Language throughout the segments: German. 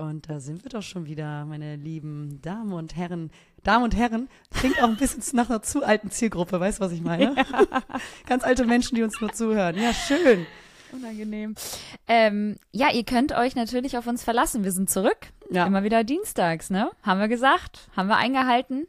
Und da sind wir doch schon wieder, meine lieben Damen und Herren. Damen und Herren klingt auch ein bisschen nach einer zu alten Zielgruppe, weißt du, was ich meine? Ganz alte Menschen, die uns nur zuhören. Ja, schön. Unangenehm. Ähm, ja, ihr könnt euch natürlich auf uns verlassen. Wir sind zurück. Ja. Immer wieder dienstags, ne? Haben wir gesagt. Haben wir eingehalten.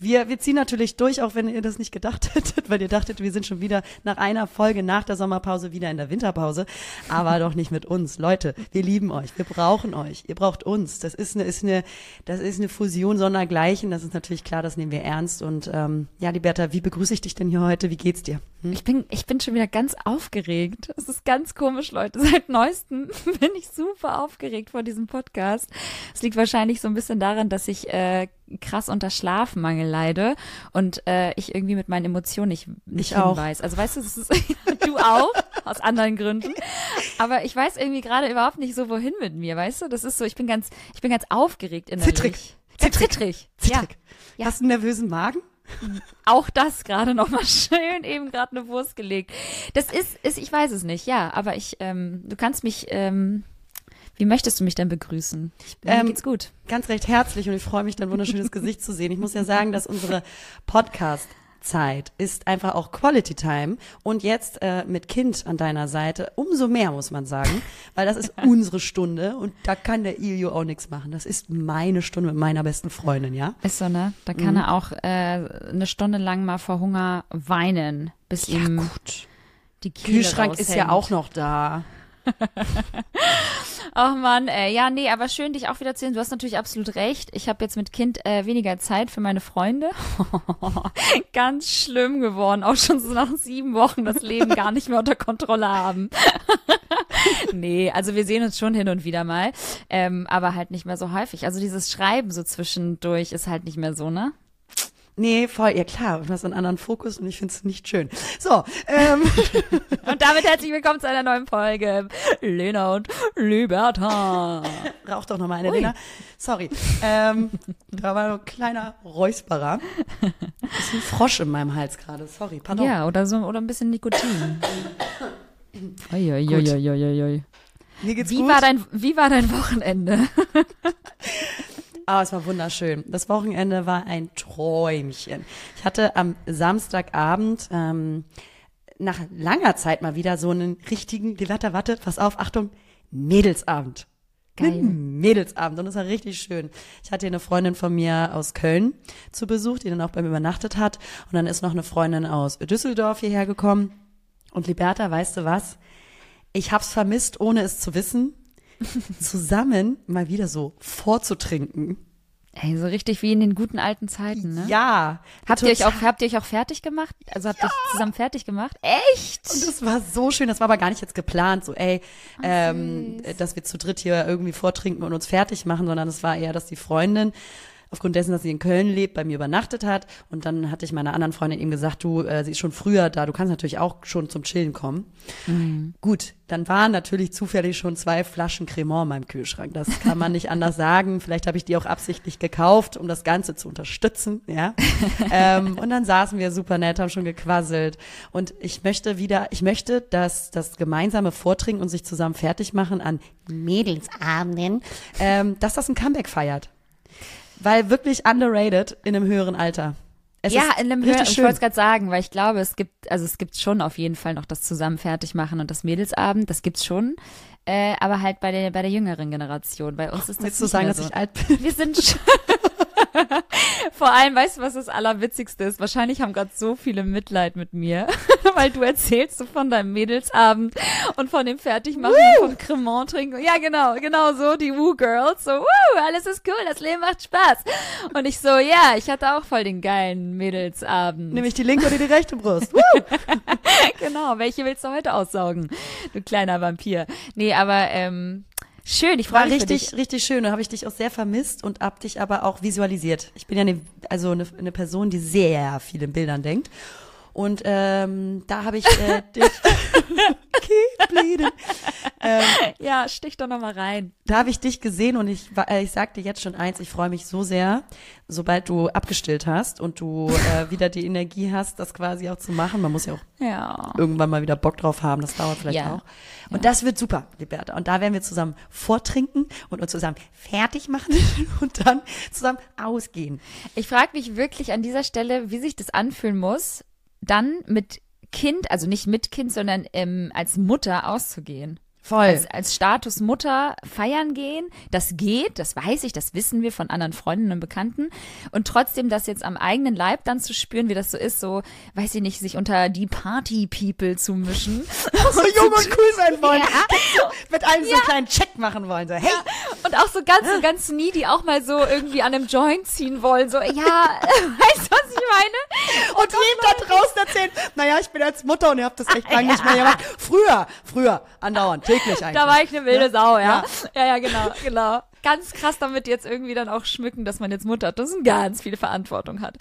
Wir, wir ziehen natürlich durch, auch wenn ihr das nicht gedacht hättet, weil ihr dachtet, wir sind schon wieder nach einer Folge nach der Sommerpause wieder in der Winterpause. Aber doch nicht mit uns. Leute, wir lieben euch. Wir brauchen euch. Ihr braucht uns. Das ist eine, ist eine, das ist eine Fusion sondergleichen. Das ist natürlich klar, das nehmen wir ernst. Und ähm, ja, Liberta, wie begrüße ich dich denn hier heute? Wie geht's dir? Hm? Ich bin, ich bin schon wieder ganz aufgeregt. Es ist ganz komisch, Leute. Seit neuestem bin ich super aufgeregt vor diesem Podcast. Es liegt wahrscheinlich so ein bisschen daran, dass ich äh, krass unter Schlafmangel leide und äh, ich irgendwie mit meinen Emotionen nicht, nicht Ich auch. hinweis. Also weißt du, das ist, du auch, aus anderen Gründen. Aber ich weiß irgendwie gerade überhaupt nicht so, wohin mit mir, weißt du? Das ist so, ich bin ganz, ich bin ganz aufgeregt innerlich. Zittrig. Zittrig. Ja. Zittrig. Ja. Hast du einen nervösen Magen? Auch das gerade nochmal schön eben gerade eine Wurst gelegt. Das ist, ist, ich weiß es nicht, ja, aber ich, ähm, du kannst mich, ähm, wie möchtest du mich denn begrüßen? Ich, mir Ähm, geht's gut. ganz recht herzlich und ich freue mich, dein wunderschönes Gesicht zu sehen. Ich muss ja sagen, dass unsere Podcast-Zeit ist einfach auch Quality Time und jetzt äh, mit Kind an deiner Seite umso mehr, muss man sagen, weil das ist unsere Stunde und da kann der Ilio auch nichts machen. Das ist meine Stunde mit meiner besten Freundin, ja? Ist so, ne? Da kann er auch äh, eine Stunde lang mal vor Hunger weinen, bis ihm gut. die Kehle Kühlschrank ist ja raushängt. auch noch da. Ach man, äh, ja, nee, aber schön, dich auch wieder zu sehen. Du hast natürlich absolut recht. Ich habe jetzt mit Kind äh, weniger Zeit für meine Freunde. Ganz schlimm geworden, auch schon so nach sieben Wochen das Leben gar nicht mehr unter Kontrolle haben. nee, also wir sehen uns schon hin und wieder mal, ähm, aber halt nicht mehr so häufig. Also dieses Schreiben so zwischendurch ist halt nicht mehr so, ne? Nee, voll, ja klar, du hast einen anderen Fokus und ich finde es nicht schön. So, ähm, Und damit herzlich willkommen zu einer neuen Folge. Lena und Liberta. rauch doch noch mal eine, Lena. Sorry, ähm, da war ein kleiner Räusperer. Ist ein Frosch in meinem Hals gerade, sorry, pardon. Ja, oder so, oder ein bisschen Nikotin. Oi, oi, oi, oi, oi, oi. Mir geht's Wie gut. war dein, wie war dein Wochenende? Ah, es war wunderschön. Das Wochenende war ein Träumchen. Ich hatte am Samstagabend ähm, nach langer Zeit mal wieder so einen richtigen, warte, warte, pass auf, Achtung, Mädelsabend. Geil. Mädelsabend und es war richtig schön. Ich hatte eine Freundin von mir aus Köln zu Besuch, die dann auch bei mir übernachtet hat. Und dann ist noch eine Freundin aus Düsseldorf hierher gekommen. Und Liberta, weißt du was? Ich hab's vermisst, ohne es zu wissen, zusammen mal wieder so vorzutrinken. Ey, so richtig wie in den guten alten Zeiten, ne? Ja. Habt ihr euch auch, habt ihr euch auch fertig gemacht? Also habt ihr euch zusammen fertig gemacht? Echt? Und das war so schön, das war aber gar nicht jetzt geplant, so ey, ähm, dass wir zu dritt hier irgendwie vortrinken und uns fertig machen, sondern es war eher, dass die Freundin aufgrund dessen, dass sie in Köln lebt, bei mir übernachtet hat. Und dann hatte ich meiner anderen Freundin eben gesagt, du, äh, sie ist schon früher da, du kannst natürlich auch schon zum Chillen kommen. Gut, dann waren natürlich zufällig schon zwei Flaschen Cremant in meinem Kühlschrank. Das kann man nicht anders sagen. Vielleicht habe ich die auch absichtlich gekauft, um das Ganze zu unterstützen, ja. ähm, und dann saßen wir super nett, haben schon gequasselt. Und ich möchte wieder, ich möchte, dass das gemeinsame Vortrinken und sich zusammen fertig machen an Mädelsabenden, ähm, dass das ein Comeback feiert. Weil wirklich underrated in einem höheren Alter. Es ja, in einem Hören, ich wollte es gerade sagen, weil ich glaube, es gibt, also es gibt schon auf jeden Fall noch das zusammen fertig machen und das Mädelsabend, das gibt's schon. Äh, aber halt bei der, bei der jüngeren Generation. Bei uns ist das Willst du nicht sagen, mehr dass so. ich alt bin? Wir sind schon. Vor allem, weißt du, was das Allerwitzigste ist? Wahrscheinlich haben gerade so viele Mitleid mit mir, weil du erzählst so von deinem Mädelsabend und von dem Fertigmachen und vom Cremant trinken. Ja, genau, genau so, die Woo Girls. So, woo, alles ist cool, das Leben macht Spaß. Und ich so, ja, ich hatte auch voll den geilen Mädelsabend. Nämlich die linke oder die rechte Brust. genau, welche willst du heute aussaugen, du kleiner Vampir? Nee, aber ähm, Schön, ich freue mich für richtig, dich. richtig schön. Da habe ich dich auch sehr vermisst und hab dich aber auch visualisiert. Ich bin ja eine, also eine, eine Person, die sehr viel in Bildern denkt. Und ähm, da habe ich äh, dich. Keep bleeding. Ähm, Ja, stich doch noch mal rein. da habe ich dich gesehen und ich, äh, ich sag dir jetzt schon eins, ich freue mich so sehr, sobald du abgestillt hast und du äh, wieder die Energie hast, das quasi auch zu machen. Man muss ja auch Ja. irgendwann mal wieder Bock drauf haben, das dauert vielleicht Ja. auch. Und das wird super, Liberta. Und da werden wir zusammen vortrinken und uns zusammen fertig machen und dann zusammen ausgehen. Ich frage mich wirklich an dieser Stelle, wie sich das anfühlen muss, dann mit Kind, also nicht mit Kind, sondern ähm, als Mutter auszugehen. Voll. Als, als Status Mutter feiern gehen, das geht, das weiß ich, das wissen wir von anderen Freundinnen und Bekannten. Und trotzdem das jetzt am eigenen Leib dann zu spüren, wie das so ist, so, weiß ich nicht, sich unter die Party-People zu mischen. so jung und cool sein wollen. Ja. Mit allen so einen kleinen Check machen wollen. So, hey, Und auch so ganz, so ganz needy auch mal so irgendwie an einem Joint ziehen wollen. So, ja, weißt du, was ich meine? und jedem da draußen erzählen, naja, ich bin jetzt Mutter und ihr habt das echt lange nicht mehr gemacht. Früher, früher, andauernd, täglich eigentlich. Da war ich eine wilde Ja. Sau, ja. Ja. ja. Ja, genau, genau. Ganz krass damit jetzt irgendwie dann auch schmücken, dass man jetzt Mutter hat. Das ist ganz viel Verantwortung hat.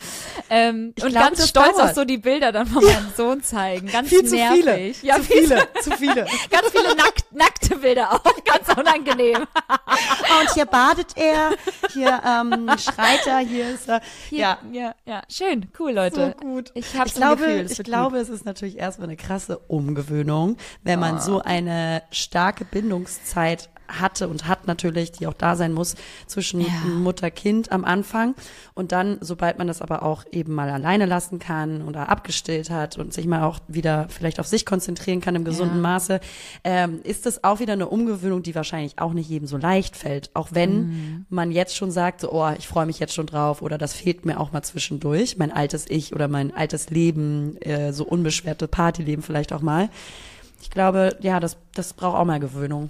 Ähm, Ich und glaube, ganz stolz dauert. auch so die Bilder dann von meinem Sohn zeigen. Ganz Viel zu nervig. viele. Ja, zu viel viele, zu viele. Ganz viele nackt, nackte Bilder auch. Ganz unangenehm. Ah, und hier badet er, hier ähm, schreit er, hier ist er. Hier, ja, ja, ja. Schön, cool, Leute. so gut. Ich habe ich glaube, Gefühl, ich glaube, es ist natürlich erstmal eine krasse Umgewöhnung, wenn man so eine starke Bindungszeit hatte und hat natürlich, die auch da sein muss, zwischen Ja. Mutter-Kind am Anfang und dann, sobald man das aber auch eben mal alleine lassen kann oder abgestillt hat und sich mal auch wieder vielleicht auf sich konzentrieren kann im gesunden Ja. Maße, ähm, ist das auch wieder eine Umgewöhnung, die wahrscheinlich auch nicht jedem so leicht fällt. Auch wenn Mhm. man jetzt schon sagt, so, oh, ich freue mich jetzt schon drauf oder das fehlt mir auch mal zwischendurch, mein altes Ich oder mein altes Leben, äh, so unbeschwerte Partyleben vielleicht auch mal. Ich glaube, ja, das, das braucht auch mal Gewöhnung.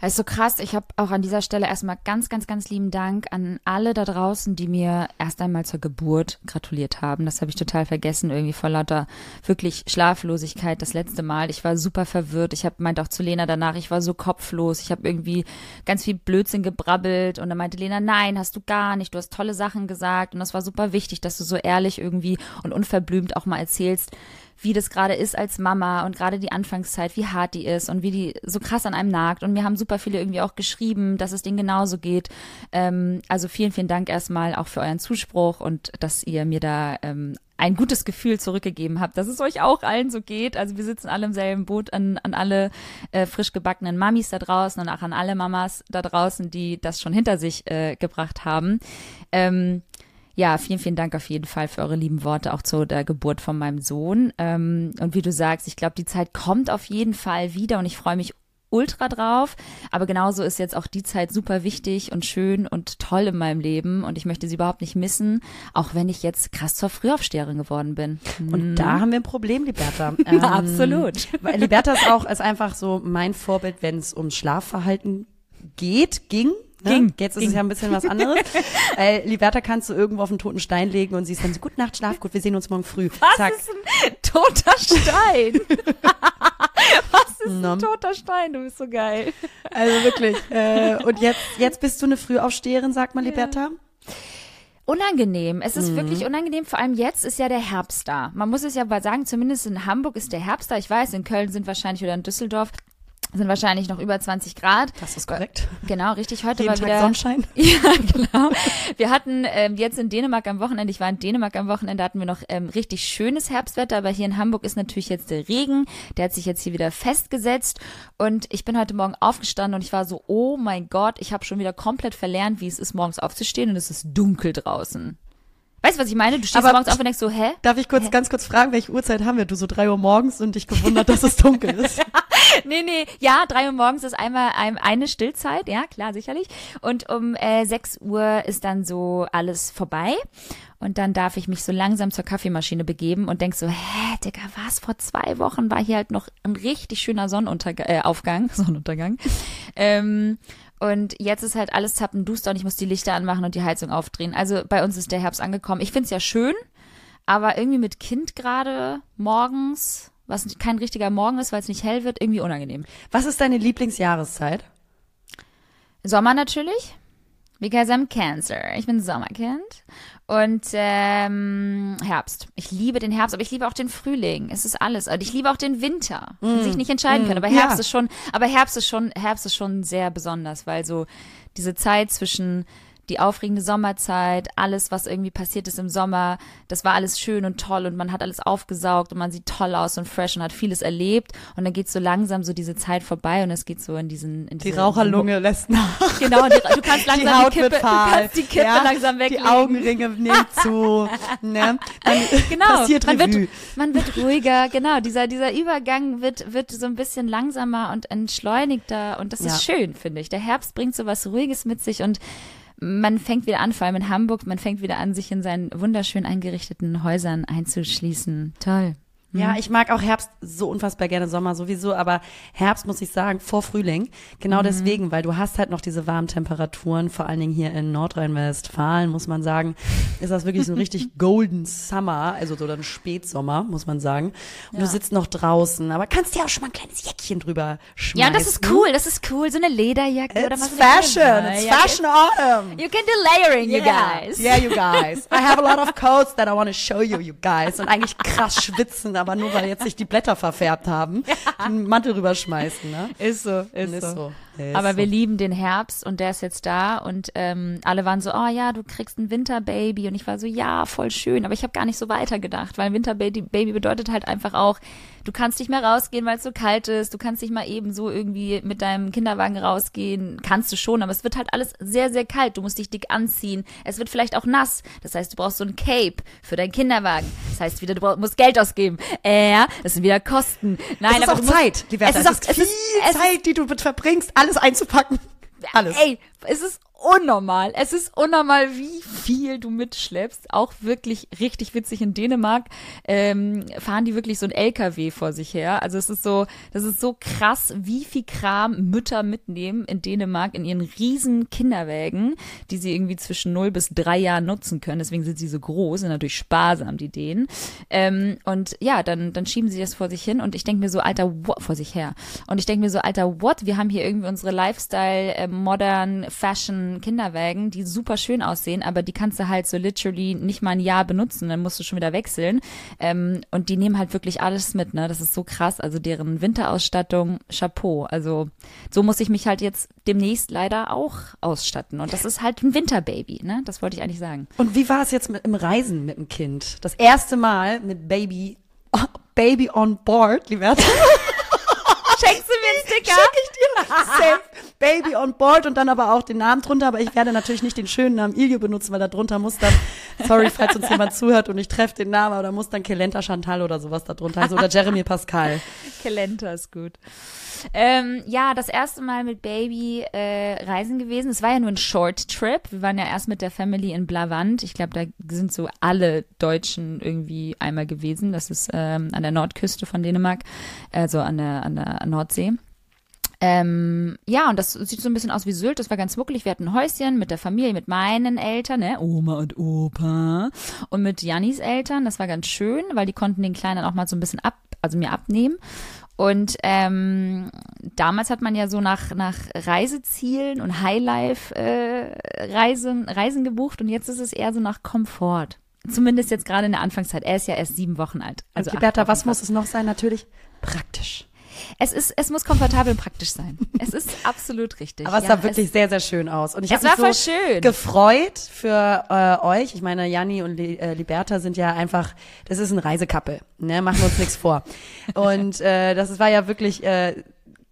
Das ist so krass. Ich habe auch an dieser Stelle erstmal ganz, ganz, ganz lieben Dank an alle da draußen, die mir erst einmal zur Geburt gratuliert haben. Das habe ich total vergessen, irgendwie vor lauter wirklich Schlaflosigkeit das letzte Mal. Ich war super verwirrt. Ich habe meint auch zu Lena danach, ich war so kopflos. Ich habe irgendwie ganz viel Blödsinn gebrabbelt und dann meinte Lena, nein, hast du gar nicht. Du hast tolle Sachen gesagt und das war super wichtig, dass du so ehrlich irgendwie und unverblümt auch mal erzählst, wie das gerade ist als Mama und gerade die Anfangszeit, wie hart die ist und wie die so krass an einem nagt. Und mir haben super viele irgendwie auch geschrieben, dass es denen genauso geht. Ähm, also vielen, vielen Dank erstmal auch für euren Zuspruch und dass ihr mir da ähm, ein gutes Gefühl zurückgegeben habt, dass es euch auch allen so geht. Also wir sitzen alle im selben Boot an, an alle äh, frisch gebackenen Mamis da draußen und auch an alle Mamas da draußen, die das schon hinter sich äh, gebracht haben. Ähm, ja, vielen, vielen Dank auf jeden Fall für eure lieben Worte auch zu der Geburt von meinem Sohn. Ähm, und wie du sagst, ich glaube, die Zeit kommt auf jeden Fall wieder und ich freue mich ultra drauf. Aber genauso ist jetzt auch die Zeit super wichtig und schön und toll in meinem Leben und ich möchte sie überhaupt nicht missen, auch wenn ich jetzt krass zur Frühaufsteherin geworden bin. Und da haben wir ein Problem, Liberta. Ähm, Absolut. Weil Liberta ist auch ist einfach so mein Vorbild, wenn es ums Schlafverhalten geht, ging. Ging, Jetzt ist ging. es ja ein bisschen was anderes. äh, Liberta kannst du irgendwo auf einen toten Stein legen und sie ist dann so, gute Nacht, schlaf gut, wir sehen uns morgen früh. Was Zack. ist ein toter Stein? Was ist Na. ein toter Stein? Du bist so geil. Also wirklich. Äh, und jetzt, jetzt bist du eine Frühaufsteherin, sagt mal Liberta. Unangenehm. Es ist wirklich unangenehm. Vor allem jetzt ist ja der Herbst da. Man muss es ja mal sagen, zumindest in Hamburg ist der Herbst da. Ich weiß, in Köln sind wahrscheinlich oder in Düsseldorf sind wahrscheinlich noch über 20 Grad. Das ist korrekt. Genau, richtig. Heute Jeden war Tag wieder Sonnenschein. Ja, genau. Wir hatten ähm, jetzt in Dänemark am Wochenende, ich war in Dänemark am Wochenende, hatten wir noch ähm, richtig schönes Herbstwetter, aber hier in Hamburg ist natürlich jetzt der Regen, der hat sich jetzt hier wieder festgesetzt und ich bin heute Morgen aufgestanden und ich war so, oh mein Gott, ich habe schon wieder komplett verlernt, wie es ist, morgens aufzustehen und es ist dunkel draußen. Weißt du, was ich meine? Du stehst Aber- morgens auf und denkst so, hä? Darf ich kurz, ganz kurz fragen, welche Uhrzeit haben wir? Du so drei Uhr morgens und dich gewundert, dass es dunkel ist. Nee, nee, ja, drei Uhr morgens ist einmal ein, eine Stillzeit, ja, klar, sicherlich. Und um äh, 6 Uhr ist dann so alles vorbei. Und dann darf ich mich so langsam zur Kaffeemaschine begeben und denk so, hä, Digga, was? Vor zwei Wochen war hier halt noch ein richtig schöner Sonnenuntergang, äh, Aufgang, Sonnenuntergang. Ähm, und jetzt ist halt alles zappenduster und ich muss die Lichter anmachen und die Heizung aufdrehen. Also bei uns ist der Herbst angekommen. Ich find's ja schön, aber irgendwie mit Kind gerade morgens, was kein richtiger Morgen ist, weil es nicht hell wird, irgendwie unangenehm. Was ist deine Lieblingsjahreszeit? Sommer natürlich. Because I'm Cancer. Ich bin Sommerkind. Und ähm, Herbst. Ich liebe den Herbst, aber ich liebe auch den Frühling. Es ist alles. Und ich liebe auch den Winter. Mm. sich nicht entscheiden mm. können. Aber Herbst ja. ist schon, aber Herbst ist schon, Herbst ist schon sehr besonders, weil so diese Zeit zwischen die aufregende Sommerzeit, alles, was irgendwie passiert ist im Sommer, das war alles schön und toll und man hat alles aufgesaugt und man sieht toll aus und fresh und hat vieles erlebt und dann geht so langsam so diese Zeit vorbei und es geht so in diesen in die Raucherlunge lässt nach. Genau, die, du kannst langsam die, Haut die Kippe, du kannst die Kippe ja, langsam weglegen. Die Augenringe nehmen zu. ne? Dann genau, passiert man Revue. wird, man wird ruhiger, genau, dieser, dieser Übergang wird, wird so ein bisschen langsamer und entschleunigter und das Ja. ist schön, finde ich. Der Herbst bringt so was Ruhiges mit sich und man fängt wieder an, vor allem in Hamburg, man fängt wieder an, sich in seinen wunderschön eingerichteten Häusern einzuschließen. Toll. Ja, ich mag auch Herbst so unfassbar gerne Sommer sowieso, aber Herbst muss ich sagen, vor Frühling. Genau deswegen, weil du hast halt noch diese warmen Temperaturen, vor allen Dingen hier in Nordrhein-Westfalen, muss man sagen, ist das wirklich so ein richtig golden Summer, also so ein Spätsommer, muss man sagen. Und du sitzt noch draußen, aber kannst dir auch schon mal ein kleines Jäckchen drüber schmeißen. Ja, das ist cool, das ist cool, so eine Lederjacke oder It's was. fashion, it's fashion autumn. You can do layering, you Yeah. guys. Yeah, you guys. I have a lot of coats that I want to show you, you guys. Und eigentlich krass schwitzen, aber nur weil jetzt sich die Blätter verfärbt haben, den Mantel rüberschmeißen, ne? Ist so, ist, Ist so. Ist Aber so. wir lieben den Herbst und der ist jetzt da und ähm, alle waren so, oh ja, du kriegst ein Winterbaby und ich war so, ja, voll schön, aber ich habe gar nicht so weitergedacht, weil Winterbaby Baby bedeutet halt einfach auch, du kannst nicht mehr rausgehen, weil es so kalt ist, du kannst nicht mal eben so irgendwie mit deinem Kinderwagen rausgehen, kannst du schon, aber es wird halt alles sehr, sehr kalt, du musst dich dick anziehen, es wird vielleicht auch nass, das heißt, du brauchst so ein Cape für deinen Kinderwagen, das heißt wieder, du brauch, musst Geld ausgeben, äh, das sind wieder Kosten, nein, es ist aber auch du musst, Zeit, Liberta. es ist auch, viel es ist, Zeit, die du mit verbringst, alles einzupacken. Alles. Ey, es ist unnormal. Es ist unnormal, wie viel du mitschleppst. Auch wirklich richtig witzig in Dänemark ähm, fahren die wirklich so ein LKW vor sich her. Also es ist so, das ist so krass, wie viel Kram Mütter mitnehmen in Dänemark in ihren riesen Kinderwägen, die sie irgendwie zwischen 0 bis 3 Jahren nutzen können. Deswegen sind sie so groß, sind natürlich sparsam, die Dänen. Ähm, und ja, dann, dann schieben sie das vor sich hin und ich denke mir so, alter, what, vor sich her. Und ich denke mir so, alter, what? Wir haben hier irgendwie unsere Lifestyle, äh, modern, Fashion Kinderwägen, die super schön aussehen, aber die kannst du halt so literally nicht mal ein Jahr benutzen, dann musst du schon wieder wechseln. Ähm, und die nehmen halt wirklich alles mit, ne? Das ist so krass. Also deren Winterausstattung, Chapeau. Also so muss ich mich halt jetzt demnächst leider auch ausstatten. Und das ist halt ein Winterbaby, ne? Das wollte ich eigentlich sagen. Und wie war es jetzt mit, im Reisen mit dem Kind? Das erste Mal mit Baby, Baby on board, Liberta. Schenkst du mir einen Sticker? Schick ich dir. Safe. Baby on board und dann aber auch den Namen drunter. Aber ich werde natürlich nicht den schönen Namen Ilio benutzen, weil da drunter muss dann, sorry, falls uns jemand zuhört und ich treffe den Namen, aber da muss dann Kelenta Chantal oder sowas da drunter heißen oder Jeremy Pascal. Kelenta ist gut. Ähm, ja, das erste Mal mit Baby äh, reisen gewesen. Es war ja nur ein Short Trip. Wir waren ja erst mit der Family in Blavant. Ich glaube, da sind so alle Deutschen irgendwie einmal gewesen. Das ist ähm, an der Nordküste von Dänemark, also an der, an der Nordsee. Ähm, ja, und das sieht so ein bisschen aus wie Sylt. Das war ganz muckelig. Wir hatten ein Häuschen mit der Familie, mit meinen Eltern, ne? Oma und Opa. Und mit Jannis Eltern. Das war ganz schön, weil die konnten den Kleinen auch mal so ein bisschen ab, also mir abnehmen. Und ähm, damals hat man ja so nach, nach Reisezielen und Highlife-Reisen Reisen gebucht und jetzt ist es eher so nach Komfort. Zumindest jetzt gerade in der Anfangszeit. Er ist ja erst sieben Wochen alt. Also, Liberta, Wochen was muss es noch sein? Natürlich praktisch. Es ist, es muss komfortabel und praktisch sein. Es ist absolut richtig. Aber es ja, sah wirklich sehr, sehr schön aus. Und ich Es habe mich so schön. gefreut für äh, euch. Ich meine, Janni und Li äh, Liberta sind ja einfach, das ist ein Reisekappel. Ne? Machen wir uns nichts vor. Und äh, das war ja wirklich äh,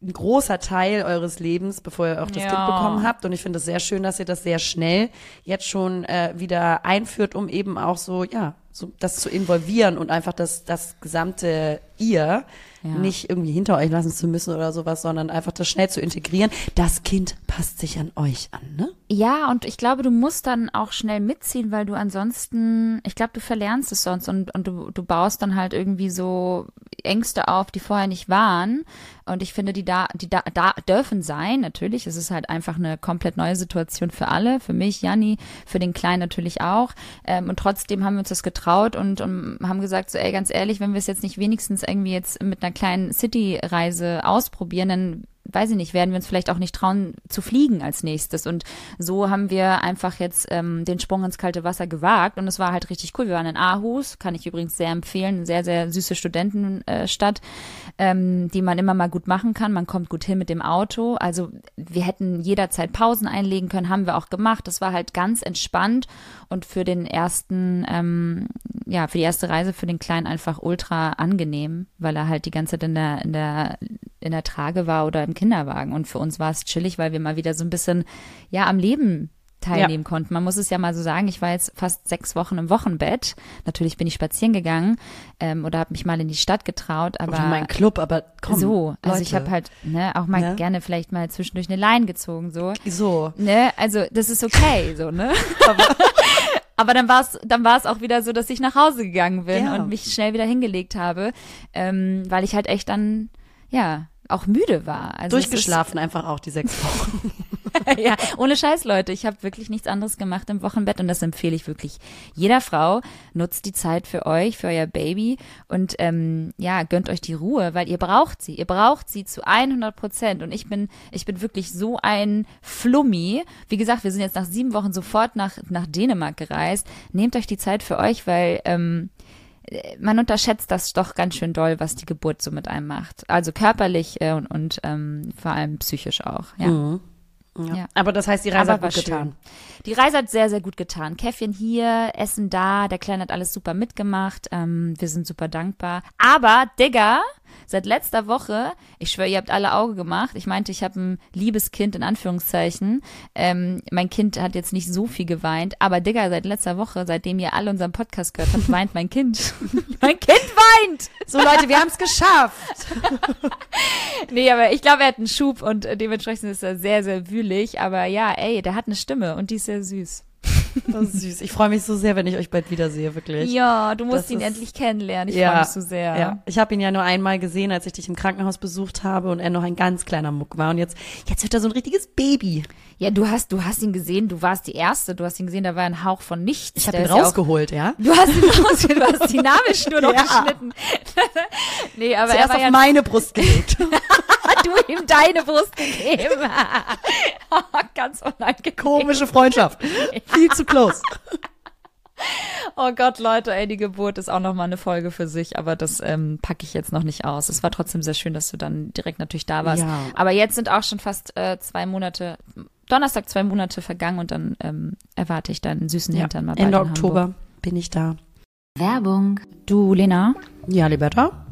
ein großer Teil eures Lebens, bevor ihr auch das Ja. Kind bekommen habt. Und ich finde es sehr schön, dass ihr das sehr schnell jetzt schon äh, wieder einführt, um eben auch so, ja, so das zu involvieren und einfach das, das gesamte ihr Ja. nicht irgendwie hinter euch lassen zu müssen oder sowas, sondern einfach das schnell zu integrieren. Das Kind passt sich an euch an, ne? Ja, und ich glaube, du musst dann auch schnell mitziehen, weil du ansonsten, ich glaube, du verlernst es sonst und, und du, du baust dann halt irgendwie so Ängste auf, die vorher nicht waren. Und ich finde, die da, die da, da dürfen sein, natürlich. Es ist halt einfach eine komplett neue Situation für alle, für mich, Janni, für den Kleinen natürlich auch. Ähm, und trotzdem haben wir uns das getraut und, und haben gesagt, so, ey, ganz ehrlich, wenn wir es jetzt nicht wenigstens irgendwie jetzt mit einer kleinen City-Reise ausprobieren, dann weiß ich nicht, werden wir uns vielleicht auch nicht trauen zu fliegen als nächstes. Und so haben wir einfach jetzt ähm, den Sprung ins kalte Wasser gewagt und es war halt richtig cool. Wir waren in Aarhus, kann ich übrigens sehr empfehlen, eine sehr, sehr süße Studentenstadt, ähm, die man immer mal gut machen kann. Man kommt gut hin mit dem Auto. Also wir hätten jederzeit Pausen einlegen können, haben wir auch gemacht. Das war halt ganz entspannt und für den ersten, ähm, ja, für die erste Reise für den Kleinen einfach ultra angenehm, weil er halt die ganze Zeit in der, in der, in der Trage war oder im Kinderwagen. Und für uns war es chillig, weil wir mal wieder so ein bisschen, ja, am Leben teilnehmen ja. konnten. Man muss es ja mal so sagen, ich war jetzt fast sechs Wochen im Wochenbett. Natürlich bin ich spazieren gegangen ähm, oder habe mich mal in die Stadt getraut, aber oder mein Club, aber komm, so. Also ich habe halt ne, auch mal ne? gerne vielleicht mal zwischendurch eine Line gezogen, so. So. Ne, also das ist okay, so ne. aber, aber dann war es dann war es auch wieder so, dass ich nach Hause gegangen bin ja. und mich schnell wieder hingelegt habe, ähm, weil ich halt echt dann ja auch müde war. Also Durchgeschlafen einfach auch die sechs Wochen. ja, ohne Scheiß, Leute. Ich habe wirklich nichts anderes gemacht im Wochenbett und das empfehle ich wirklich jeder Frau. Nutzt die Zeit für euch, für euer Baby und ähm, ja, gönnt euch die Ruhe, weil ihr braucht sie. Ihr braucht sie zu 100 Prozent. Und ich bin, ich bin wirklich so ein Flummi. Wie gesagt, wir sind jetzt nach sieben Wochen sofort nach, nach Dänemark gereist. Nehmt euch die Zeit für euch, weil ähm, man unterschätzt das doch ganz schön doll, was die Geburt so mit einem macht. Also körperlich äh, und, und ähm, vor allem psychisch auch. Ja. Mhm. Ja. ja. Aber das heißt, die Reise Aber hat gut getan. Die Reise hat sehr, sehr gut getan. Käffchen hier, Essen da, der Kleine hat alles super mitgemacht. Ähm, wir sind super dankbar. Aber, Digga, seit letzter Woche, ich schwöre, ihr habt alle Auge gemacht. Ich meinte, ich habe ein liebes Kind in Anführungszeichen. Ähm, mein Kind hat jetzt nicht so viel geweint, aber Digga, seit letzter Woche, seitdem ihr alle unseren Podcast gehört habt, weint mein Kind. mein Kind weint! So Leute, wir haben es geschafft. nee, aber ich glaube, er hat einen Schub und dementsprechend ist er sehr, sehr wühlig. Aber ja, ey, der hat eine Stimme und die ist sehr süß. Das ist süß. Ich freue mich so sehr, wenn ich euch bald wiedersehe, wirklich. Ja, du musst das ihn ist, endlich kennenlernen. Ich ja, freue mich so sehr. Ja. Ich habe ihn ja nur einmal gesehen, als ich dich im Krankenhaus besucht habe und er noch ein ganz kleiner Muck war. Und jetzt, jetzt wird er so ein richtiges Baby. Ja, du hast, du hast ihn gesehen, du warst die Erste, du hast ihn gesehen, da war ein Hauch von nichts. Ich habe ihn rausgeholt, ja. Du hast ihn rausgeholt, du hast die Nabelschnur noch ja. geschnitten. nee, aber Zuerst er war auf ja meine Brust gelegt. du ihm deine Brust gegeben. Ganz unangenehm. Komische Freundschaft. Viel zu close. Oh Gott, Leute, ey, die Geburt ist auch noch mal eine Folge für sich, aber das ähm, packe ich jetzt noch nicht aus. Es war trotzdem sehr schön, dass du dann direkt natürlich da warst. Ja. Aber jetzt sind auch schon fast äh, zwei Monate, Donnerstag zwei Monate vergangen und dann ähm, erwarte ich deinen süßen ja. Hintern mal Ende Oktober bin ich da. Werbung. Du, Lena? Ja, Liberta?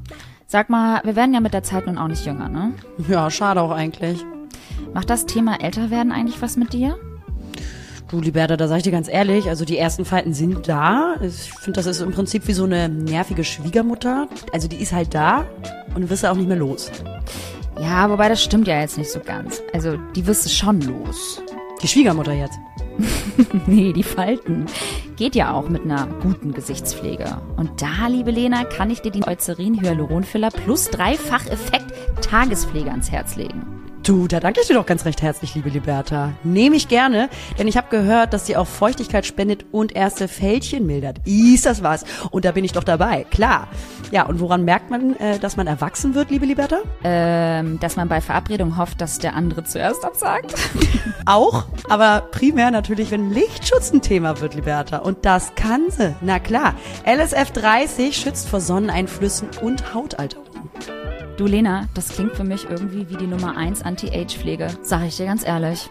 Sag mal, wir werden ja mit der Zeit nun auch nicht jünger, ne? Ja, schade auch eigentlich. Macht das Thema Älterwerden eigentlich was mit dir? Du, Liberta, da sag ich dir ganz ehrlich, also die ersten Falten sind da. Ich finde, das ist im Prinzip wie so eine nervige Schwiegermutter. Also die ist halt da und wirst du auch nicht mehr los. Ja, wobei das stimmt ja jetzt nicht so ganz. Also die wirst du schon los. Die Schwiegermutter jetzt. nee, die Falten. Geht ja auch mit einer guten Gesichtspflege. Und da, liebe Lena, kann ich dir die Eucerin Hyaluronfiller plus dreifach Effekt Tagespflege ans Herz legen. Du, da danke ich dir doch ganz recht herzlich, liebe Liberta. Nehme ich gerne, denn ich habe gehört, dass sie auch Feuchtigkeit spendet und erste Fältchen mildert. Ist das was? Und da bin ich doch dabei, klar. Ja, und woran merkt man, äh, dass man erwachsen wird, liebe Liberta? Ähm, dass man bei Verabredung hofft, dass der andere zuerst absagt. auch, aber primär natürlich, wenn Lichtschutz ein Thema wird, Liberta. Und das kann sie. Na klar. LSF 30 schützt vor Sonneneinflüssen und Hautalterung. Du Lena, das klingt für mich irgendwie wie die Nummer 1 Anti-Age-Pflege, sag ich dir ganz ehrlich.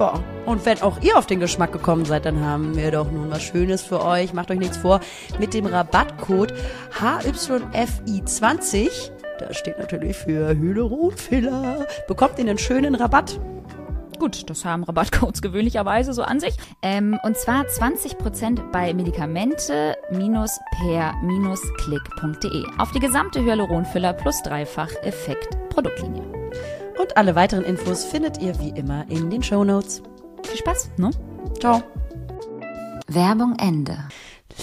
Ja, und wenn auch ihr auf den Geschmack gekommen seid, dann haben wir doch nun was Schönes für euch. Macht euch nichts vor. Mit dem Rabattcode HYFI20, das steht natürlich für Hyaluronfiller, bekommt ihr einen schönen Rabatt. Gut, das haben Rabattcodes gewöhnlicherweise so an sich. Ähm, und zwar 20% bei Medikamente-per-klick.de auf die gesamte Hyaluronfiller plus dreifach Effekt Produktlinie. Und alle weiteren Infos findet ihr wie immer in den Show Notes. Viel Spaß, ne? Ciao. Werbung Ende.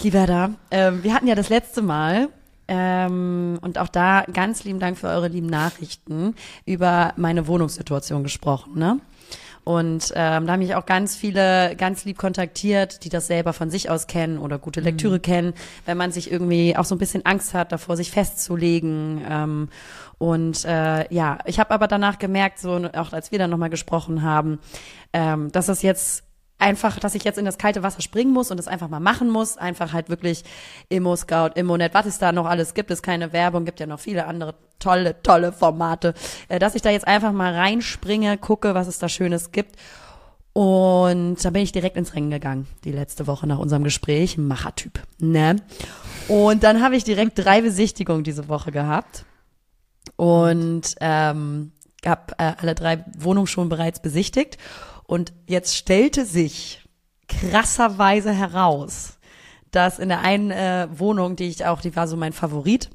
Lieber da, äh, wir hatten ja das letzte Mal ähm, und auch da ganz lieben Dank für eure lieben Nachrichten über meine Wohnungssituation gesprochen, ne? Und ähm, da haben mich auch ganz viele ganz lieb kontaktiert, die das selber von sich aus kennen oder gute Lektüre mhm. kennen, wenn man sich irgendwie auch so ein bisschen Angst hat, davor sich festzulegen. Ähm, und äh, ja, ich habe aber danach gemerkt, so auch als wir dann nochmal gesprochen haben, ähm, dass das jetzt einfach, dass ich jetzt in das kalte Wasser springen muss und es einfach mal machen muss. Einfach halt wirklich Immo Scout, Immonet, was es da noch alles gibt, ist keine Werbung, gibt ja noch viele andere tolle, tolle Formate, äh, dass ich da jetzt einfach mal reinspringe, gucke, was es da Schönes gibt. Und da bin ich direkt ins Rennen gegangen, die letzte Woche nach unserem Gespräch. Machertyp, ne? Und dann habe ich direkt drei Besichtigungen diese Woche gehabt. Und ähm, habe äh, alle drei Wohnungen schon bereits besichtigt. Und jetzt stellte sich krasserweise heraus, dass in der einen äh, Wohnung, die ich auch, die war so mein Favorit,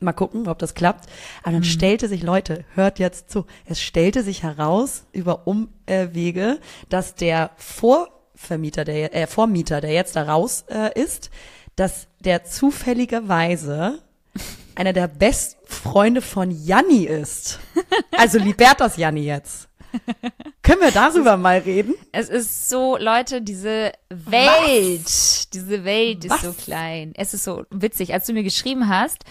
mal gucken, ob das klappt. Aber dann mhm. stellte sich, Leute, hört jetzt zu, es stellte sich heraus über Umwege, dass der Vorvermieter, der äh, Vormieter, der jetzt da raus äh, ist, dass der zufälligerweise einer der besten Freunde von Janni ist. Also Libertas Janni jetzt. Können wir darüber mal reden? Es ist so, Leute, diese Welt, Was? diese Welt ist Was? so klein. Es ist so witzig. Als du mir geschrieben hast,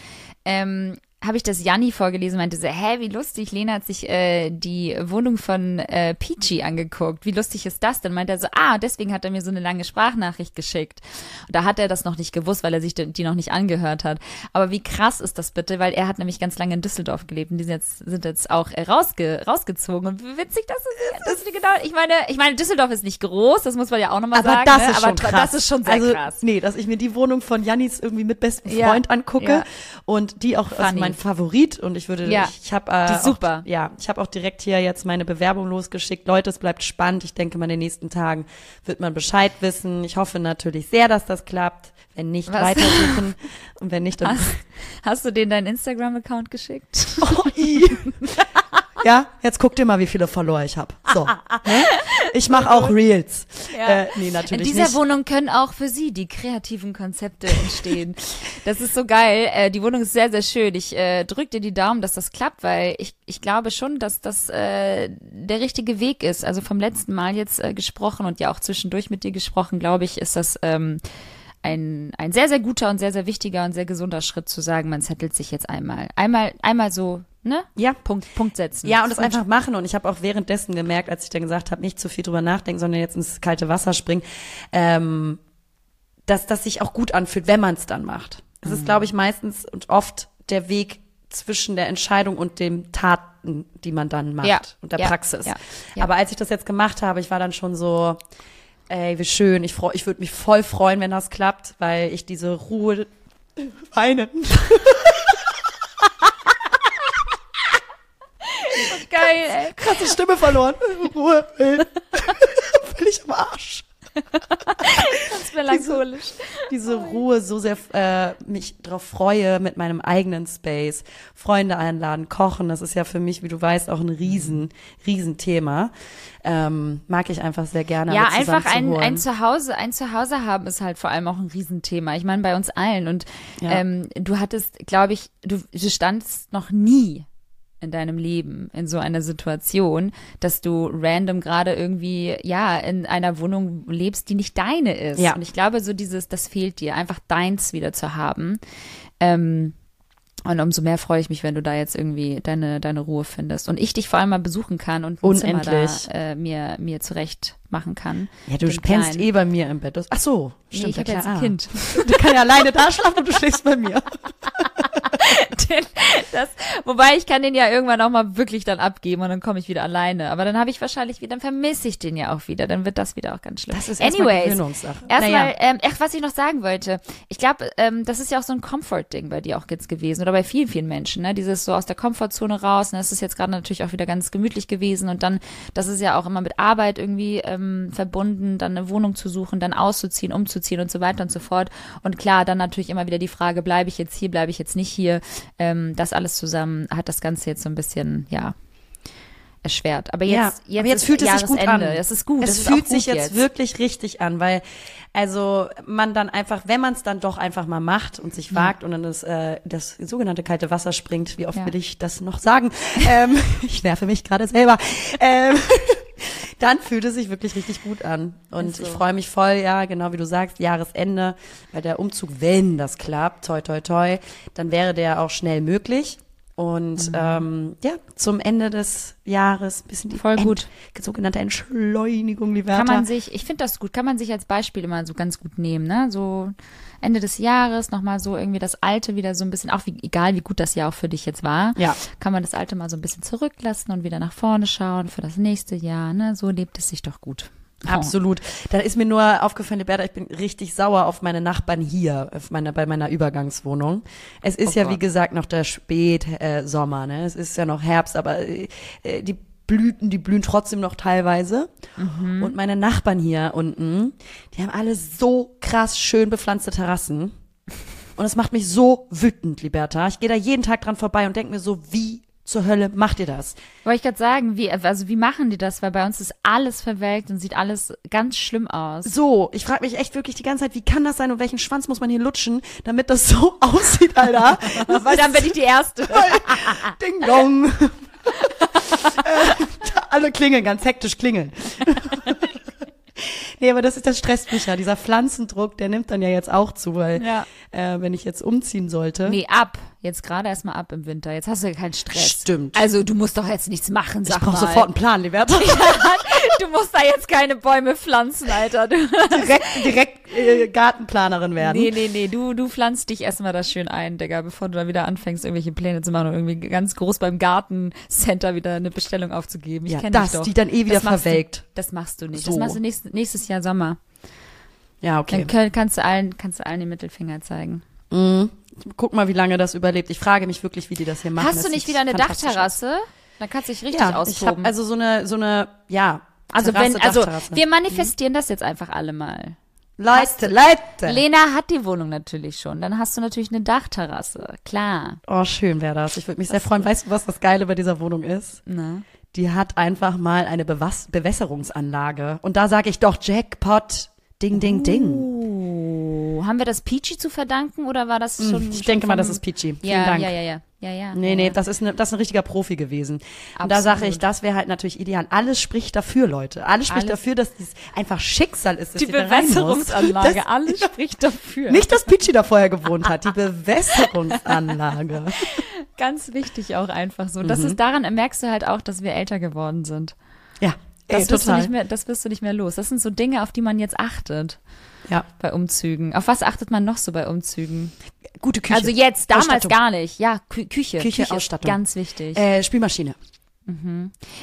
ähm, habe ich das Janni vorgelesen, meinte so, hä, wie lustig, Lena hat sich äh, die Wohnung von äh, Peachy angeguckt. Wie lustig ist das denn? Meinte er so, ah, deswegen hat er mir so eine lange Sprachnachricht geschickt. Und da hat er das noch nicht gewusst, weil er sich die noch nicht angehört hat. Aber wie krass ist das bitte? Weil er hat nämlich ganz lange in Düsseldorf gelebt und die sind jetzt, sind jetzt auch äh, rausge rausgezogen. Und wie witzig das ist. Das ist genau, ich meine, ich meine, Düsseldorf ist nicht groß, das muss man ja auch nochmal sagen. Das ne? ist aber schon krass. das ist schon sehr also, krass. Nee, dass ich mir die Wohnung von Jannis irgendwie mit bestem Freund ja, angucke ja. und die auch aus mein Favorit und ich würde, ja, ich, ich habe äh, super. Auch, ja, ich habe auch direkt hier jetzt meine Bewerbung losgeschickt. Leute, es bleibt spannend. Ich denke mal, in den nächsten Tagen wird man Bescheid wissen. Ich hoffe natürlich sehr, dass das klappt. Wenn nicht, Was? weitersuchen. Und wenn nicht, dann. Hast, hast du denen deinen Instagram-Account geschickt? Oh, ja, jetzt guck dir mal, wie viele Follower ich habe. So. ne? Ich mache auch Reels. Ja. Äh, nee, natürlich In dieser nicht. Wohnung können auch für Sie die kreativen Konzepte entstehen. das ist so geil. Äh, die Wohnung ist sehr, sehr schön. Ich äh, drücke dir die Daumen, dass das klappt, weil ich, ich glaube schon, dass das äh, der richtige Weg ist. Also vom letzten Mal jetzt äh, gesprochen und ja auch zwischendurch mit dir gesprochen, glaube ich, ist das ähm, ein, ein sehr, sehr guter und sehr, sehr wichtiger und sehr gesunder Schritt zu sagen, man zettelt sich jetzt einmal. Einmal, einmal so ne? Ja. Punkt, Punkt setzen. Ja, und das einfach machen. Und ich habe auch währenddessen gemerkt, als ich dann gesagt habe, nicht zu viel drüber nachdenken, sondern jetzt ins kalte Wasser springen, ähm, dass das sich auch gut anfühlt, wenn man es dann macht. Es mhm. ist, glaube ich, meistens und oft der Weg zwischen der Entscheidung und dem Taten, die man dann macht ja. und der ja. Praxis. Ja. Aber als ich das jetzt gemacht habe, ich war dann schon so, ey, wie schön. Ich freu, ich würde mich voll freuen, wenn das klappt, weil ich diese Ruhe weinen. Geil, ey. Krasse Stimme verloren. Ruhe, ey. Völlig am Arsch. Ganz melancholisch. Diese, diese Ruhe so sehr äh, mich drauf freue mit meinem eigenen Space. Freunde einladen, kochen, das ist ja für mich, wie du weißt, auch ein riesen, riesen Thema. Ähm, mag ich einfach sehr gerne. Ja, einfach ein, ein Zuhause, ein Zuhause haben ist halt vor allem auch ein Riesenthema. Ich meine, bei uns allen. Und ja. ähm, du hattest, glaube ich, du, du standst noch nie in deinem Leben in so einer Situation, dass du random gerade irgendwie ja in einer Wohnung lebst, die nicht deine ist. Ja. Und ich glaube, so dieses, das fehlt dir, einfach deins wieder zu haben. Ähm, und umso mehr freue ich mich, wenn du da jetzt irgendwie deine, deine Ruhe findest. Und ich dich vor allem mal besuchen kann und ein Zimmer da äh, mir, mir zurecht machen kann. Ja, du pennst eh bei mir im Bett. Ach so, stimmt. Nee, ich habe jetzt ein Kind. Du kannst ja alleine da schlafen und du schläfst bei mir. den, das, wobei ich kann den ja irgendwann auch mal wirklich dann abgeben und dann komme ich wieder alleine. Aber dann habe ich wahrscheinlich wieder, dann vermisse ich den ja auch wieder. Dann wird das wieder auch ganz schlimm. Das ist Anyways, erstmal erstmal, naja. ähm, ach, was ich noch sagen wollte. Ich glaube, ähm, das ist ja auch so ein Comfort-Ding bei dir auch jetzt gewesen oder bei vielen, vielen Menschen. Ne? Dieses so aus der Komfortzone raus. Ne? Das ist jetzt gerade natürlich auch wieder ganz gemütlich gewesen und dann, das ist ja auch immer mit Arbeit irgendwie ähm, verbunden, dann eine Wohnung zu suchen, dann auszuziehen, umzuziehen und so weiter und so fort. Und klar, dann natürlich immer wieder die Frage, bleibe ich jetzt hier, bleibe ich jetzt nicht hier? Ähm, das alles zusammen hat das Ganze jetzt so ein bisschen, ja, erschwert. Aber jetzt, ja, jetzt, aber jetzt fühlt es sich gut an. Das ist gut. Es fühlt sich jetzt, jetzt, wirklich richtig an, weil also man dann einfach, wenn man es dann doch einfach mal macht und sich mhm. wagt und dann das, äh, das sogenannte kalte Wasser springt, wie oft ja. will ich das noch sagen? ähm, ich nerve mich gerade selber. Ähm, dann fühlt es sich wirklich richtig gut an. Und so. ich freue mich voll, ja, genau wie du sagst, Jahresende, weil der Umzug, wenn das klappt, toi, toi, toi, dann wäre der auch schnell möglich. Und ähm, ja, zum Ende des Jahres ein bisschen die Mhm. Voll gut. Ent, sogenannte Entschleunigung, die Wörter. Kann man sich, ich finde das gut, kann man sich als Beispiel immer so ganz gut nehmen, ne? So Ende des Jahres nochmal so irgendwie das Alte wieder so ein bisschen, auch wie, egal wie gut das Jahr auch für dich jetzt war, Ja. kann man das Alte mal so ein bisschen zurücklassen und wieder nach vorne schauen für das nächste Jahr, ne? So lebt es sich doch gut. Oh. Absolut. Da ist mir nur aufgefallen, Liberta, ich bin richtig sauer auf meine Nachbarn hier, auf meiner, bei meiner Übergangswohnung. Es ist Oh ja, wie Gott. gesagt, noch der Spätsommer, äh, Sommer, ne? Es ist ja noch Herbst, aber äh, die Blüten, die blühen trotzdem noch teilweise. Mhm. Und meine Nachbarn hier unten, die haben alle so krass schön bepflanzte Terrassen. Und es macht mich so wütend, Liberta. Ich gehe da jeden Tag dran vorbei und denke mir so, wie zur Hölle macht ihr das? Wollte ich gerade sagen, wie, also wie machen die das? Weil bei uns ist alles verwelkt und sieht alles ganz schlimm aus. So, ich frage mich echt wirklich die ganze Zeit, wie kann das sein und welchen Schwanz muss man hier lutschen, damit das so aussieht, Alter. Weil dann bin ich die Erste. Ding dong. äh, alle klingeln, ganz hektisch klingeln. nee, aber das ist das stresst mich ja. Dieser Pflanzendruck, der nimmt dann ja jetzt auch zu, weil Ja. äh, wenn ich jetzt umziehen sollte. Nee, ab. Jetzt gerade erstmal ab im Winter. Jetzt hast du ja keinen Stress. Stimmt. Also du musst doch jetzt nichts machen, sag ich brauche mal. sofort einen Plan, Liberta. Du musst da jetzt keine Bäume pflanzen, Alter. Du, direkt direkt äh, Gartenplanerin werden. nee, nee, nee. Du, du pflanzt dich erstmal da schön ein, Digga, bevor du da wieder anfängst, irgendwelche Pläne zu machen und irgendwie ganz groß beim Gartencenter wieder eine Bestellung aufzugeben. Ich Ja, kenn das, doch. die dann eh wieder das verwelkt. Du, das machst du nicht. So. Das machst du nächstes, nächstes Jahr Sommer. Ja, okay. Dann kannst du allen, kannst du allen den Mittelfinger zeigen. Mhm. Guck mal, wie lange das überlebt. Ich frage mich wirklich, wie die das hier machen. Hast Das du nicht wieder eine. Dachterrasse? Dann kannst du dich richtig Ja, ich austoben. habe also so eine, so eine, ja. also Terrasse, wenn, also wir manifestieren das jetzt einfach alle mal. Leute, Leute. Lena hat die Wohnung natürlich schon. Dann hast du natürlich eine Dachterrasse. Klar. Oh, schön wäre das. Ich würde mich sehr freuen. Weißt du, was das Geile bei dieser Wohnung ist? Ne? Die hat einfach mal eine Bewas Bewässerungsanlage. Und da sage ich doch Jackpot. Ding, ding, ding. Haben wir das Peachy zu verdanken oder war das schon? Hm, ich schon denke mal, das ist Peachy. Vielen Ja, Dank. ja, ja, ja, ja, ja. Nee, ja, nee, das ist, ne, das ist ein richtiger Profi gewesen. Und da sage ich, Absolut. das wäre halt natürlich ideal. Alles spricht dafür, Leute. Alles spricht Alles- dafür, dass dies einfach Schicksal ist, dass die. Bewässerungsanlage, Das, alles spricht dafür. nicht, dass Peachy da vorher gewohnt hat, die Bewässerungsanlage. Ganz wichtig auch einfach so. Mhm. Das ist daran merkst du halt auch, dass wir älter geworden sind. Das ey, wirst du nicht mehr, das wirst du nicht mehr los. Das sind so Dinge, auf die man jetzt achtet ja, bei Umzügen. Auf was achtet man noch so bei Umzügen? gute Küche. Also jetzt, damals gar nicht. Ja, Kü Küche. Küche, ist Ausstattung. ganz wichtig. Äh, Spielmaschine.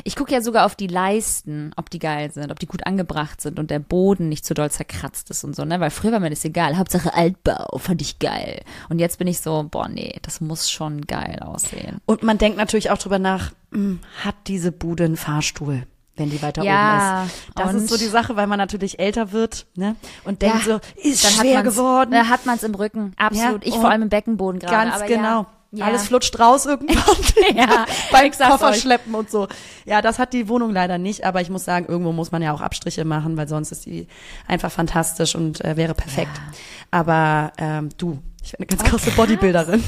Ich gucke ja sogar auf die Leisten, ob die geil sind, ob die gut angebracht sind und der Boden nicht zu doll zerkratzt ist und so, ne? Weil früher war mir das egal. Hauptsache Altbau, fand ich geil. Und jetzt bin ich so, boah, nee, das muss schon geil aussehen. Und man denkt natürlich auch drüber nach, hm, hat diese Bude einen Fahrstuhl? Wenn die weiter Ja, oben ist. Das ist so die Sache, weil man natürlich älter wird, ne? Und denkt Ja, so, ist schwer geworden. Da hat man es im Rücken, absolut. Ja, ich vor allem im Beckenboden gerade. Ganz aber genau. Ja. Alles flutscht raus irgendwann. Ja, beim Koffer euch. schleppen und so. Ja, das hat die Wohnung leider nicht, aber ich muss sagen, irgendwo muss man ja auch Abstriche machen, weil sonst ist die einfach fantastisch und äh, wäre perfekt. Aber ähm, du, ich bin eine ganz krasse Bodybuilderin.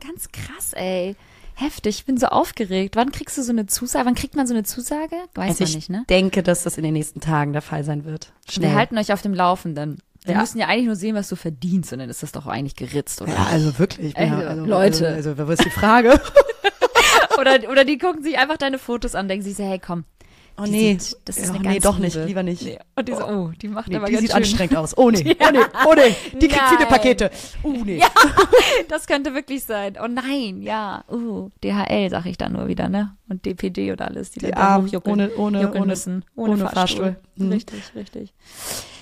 Ganz krass, ey. Heftig, ich bin so aufgeregt. Wann kriegst du so eine Zusage? Wann kriegt man so eine Zusage? Weiß Also man ich nicht, ne? denke, dass das in den nächsten Tagen der Fall sein wird. Wir halten euch auf dem Laufenden. Wir Ja. müssen ja eigentlich nur sehen, was du verdienst und dann ist das doch eigentlich geritzt, oder? Ja, also wirklich. Also, ja, also, Leute. Also, also, was ist die Frage? Oder, oder die gucken sich einfach deine Fotos an, denken sich so, hey, komm. Oh die nee, sieht- das ist Ja, eine nee, ganz doch nicht, liebe. lieber nicht. Nee. Und die so, oh, die macht Nee, aber die ganz sieht schön. anstrengend aus. Oh nee, oh nee, oh nee. Die kriegt viele Nein. Pakete. Uh nee. Das könnte wirklich sein. Oh nein, ja. Uh, DHL sag ich dann nur wieder, ne? Und DPD oder alles, die, Die dann hochjuckeln ohne- ohne- juckeln ohne- müssen. Ohne, ohne Fahrstuhl. Fahrstuhl. Mhm. Richtig, richtig.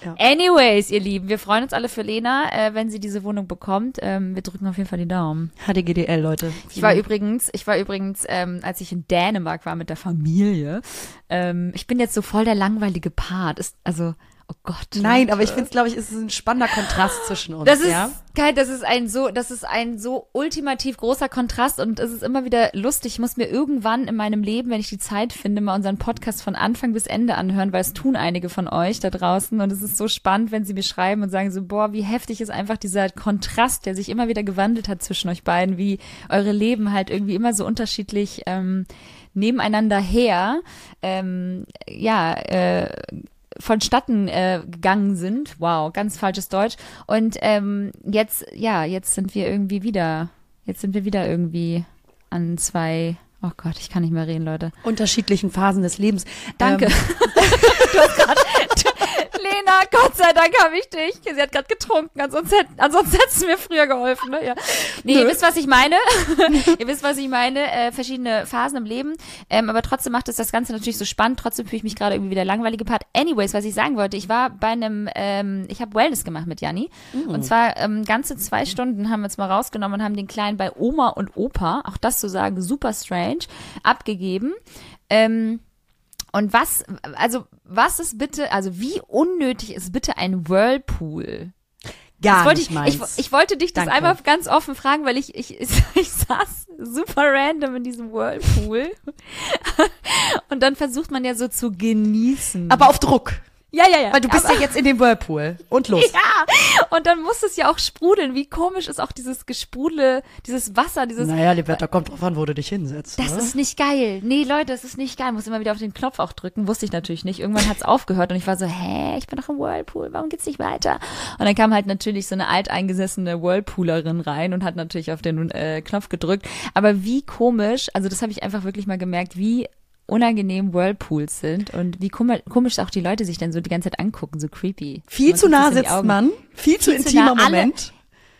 Ja. Anyways, ihr Lieben, wir freuen uns alle für Lena, äh, wenn sie diese Wohnung bekommt. Ähm, wir drücken auf jeden Fall die Daumen. HDGDL, Leute. Ich war übrigens, ich war übrigens, ähm, als ich in Dänemark war mit der Familie, ähm, ich bin jetzt so voll der langweilige Part. Ist, also, Oh Gott. Nein, aber ich finde es, glaube ich, ist ein spannender Kontrast zwischen uns. Das ist ja? geil, das ist ein so, das ist ein so ultimativ großer Kontrast und es ist immer wieder lustig. Ich muss mir irgendwann in meinem Leben, wenn ich die Zeit finde, mal unseren Podcast von Anfang bis Ende anhören, weil es tun einige von euch da draußen und es ist so spannend, wenn sie mir schreiben und sagen so, boah, wie heftig ist einfach dieser Kontrast, der sich immer wieder gewandelt hat zwischen euch beiden, wie eure Leben halt irgendwie immer so unterschiedlich ähm, nebeneinander her, ähm, ja, äh, vonstatten äh, gegangen sind. Wow, ganz falsches Deutsch. Und ähm, jetzt, ja, jetzt sind wir irgendwie wieder, jetzt sind wir wieder irgendwie an zwei, oh Gott, ich kann nicht mehr reden, Leute. Unterschiedlichen Phasen des Lebens. Danke. Ähm, du hast grad, Lena, Gott sei Dank habe ich dich. Sie hat gerade getrunken, ansonsten, hätt, ansonsten hättest du mir früher geholfen. Ne? Ja. Nee, Nö. ihr wisst, was ich meine. ihr wisst, was ich meine. Äh, verschiedene Phasen im Leben. Ähm, aber trotzdem macht es das Ganze natürlich so spannend. Trotzdem fühle ich mich gerade irgendwie wieder langweilige Part. Anyways, was ich sagen wollte, ich war bei einem, ähm, ich habe Wellness gemacht mit Janni. Und zwar ähm, ganze zwei Stunden haben wir uns mal rausgenommen und haben den Kleinen bei Oma und Opa, auch das zu sagen, super strange, abgegeben. Ähm, und was, also was ist bitte, also wie unnötig ist bitte ein Whirlpool? gar Das wollte nicht ich, meins. ich, ich wollte dich das Danke. einmal ganz offen fragen, weil ich, ich, ich saß super random in diesem Whirlpool. Und dann versucht man ja so zu genießen. aber auf Druck. Ja, ja, ja. Weil du bist aber, ja jetzt in dem Whirlpool. Und los. Ja, und dann muss es ja auch sprudeln. Wie komisch ist auch dieses Gesprudle, dieses Wasser, dieses Naja, Liberta, kommt drauf an, wo du dich hinsetzt. Das ne? ist nicht geil. Nee, Leute, das ist nicht geil. Muss immer wieder auf den Knopf auch drücken. Wusste ich natürlich nicht. Irgendwann hat's aufgehört und ich war so, hä, ich bin doch im Whirlpool, warum geht's nicht weiter? Und dann kam halt natürlich so eine alteingesessene Whirlpoolerin rein und hat natürlich auf den äh, Knopf gedrückt. Aber wie komisch, also das habe ich einfach wirklich mal gemerkt, wie unangenehm Whirlpools sind und wie komisch, auch die Leute sich dann so die ganze Zeit angucken, so creepy. Viel Man zu nah sitzt man. Viel zu Viel zu intimer nah. Moment.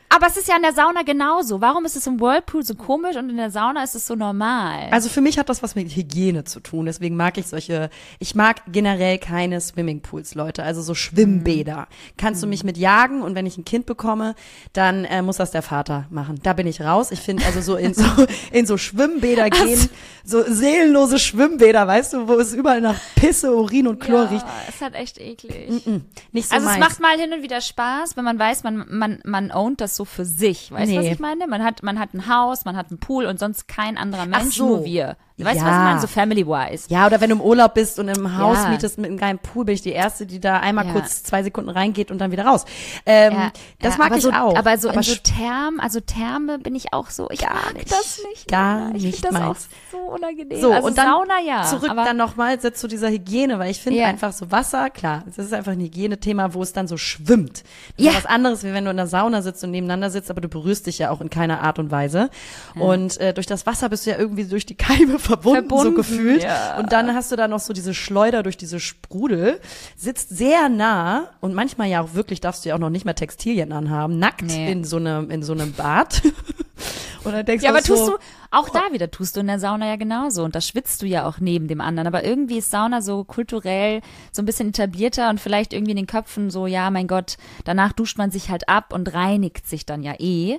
Aber es ist ja in der Sauna genauso. Warum ist es im Whirlpool so komisch und in der Sauna ist es so normal? Also für mich hat das was mit Hygiene zu tun. Deswegen mag ich solche, ich mag generell keine Swimmingpools, Leute. Also so Schwimmbäder. Kannst du mich mit jagen und wenn ich ein Kind bekomme, dann äh, muss das der Vater machen. Da bin ich raus. Ich finde also so in so, in so Schwimmbäder gehen, so seelenlose Schwimmbäder, weißt du, wo es überall nach Pisse, Urin und Chlor ja, riecht. ist halt echt eklig. Nicht so Also es meins. macht mal hin und wieder Spaß, wenn man weiß, man man man ownt das so für sich. Weißt du, was Nee. ich meine? Man hat man hat ein Haus, man hat einen Pool und sonst kein anderer Mensch, so. nur wir. Weißt du, was Ja. ich meine? So family-wise. Ja, oder wenn du im Urlaub bist und im Haus Ja. mietest mit einem geilen Pool, bin ich die Erste, die da einmal Ja. kurz zwei Sekunden reingeht und dann wieder raus. Ähm, Ja, das ja, mag aber ich so, auch. Aber so in so Therm, also Therme bin ich auch so, ich mag nicht. das nicht. Gar ich nicht finde das auch so unangenehm. so, also und dann Sauna, ja. zurück aber, dann nochmal zu dieser Hygiene, weil ich finde Ja. einfach so Wasser, klar, das ist einfach ein Hygienethema, wo es dann so schwimmt. Das Ja. ist was anderes, wie wenn du in der Sauna sitzt und nebeneinander sitzt, aber du berührst dich ja auch in keiner Art und Weise. Und äh, durch das Wasser bist du ja irgendwie durch die Keime verbunden, so Verbunden, gefühlt. ja. Und dann hast du da noch so diese Schleuder durch diese Sprudel, sitzt sehr nah und manchmal ja auch wirklich darfst du ja auch noch nicht mehr Textilien anhaben, nackt Nee. in so einem in so einem Bad. und dann denkst Ja, aber auch so, tust du, auch da wieder tust du in der Sauna ja genauso. Und da schwitzt du ja auch neben dem anderen. Aber irgendwie ist Sauna so kulturell so ein bisschen etablierter und vielleicht irgendwie in den Köpfen so, ja, mein Gott, danach duscht man sich halt ab und reinigt sich dann ja eh.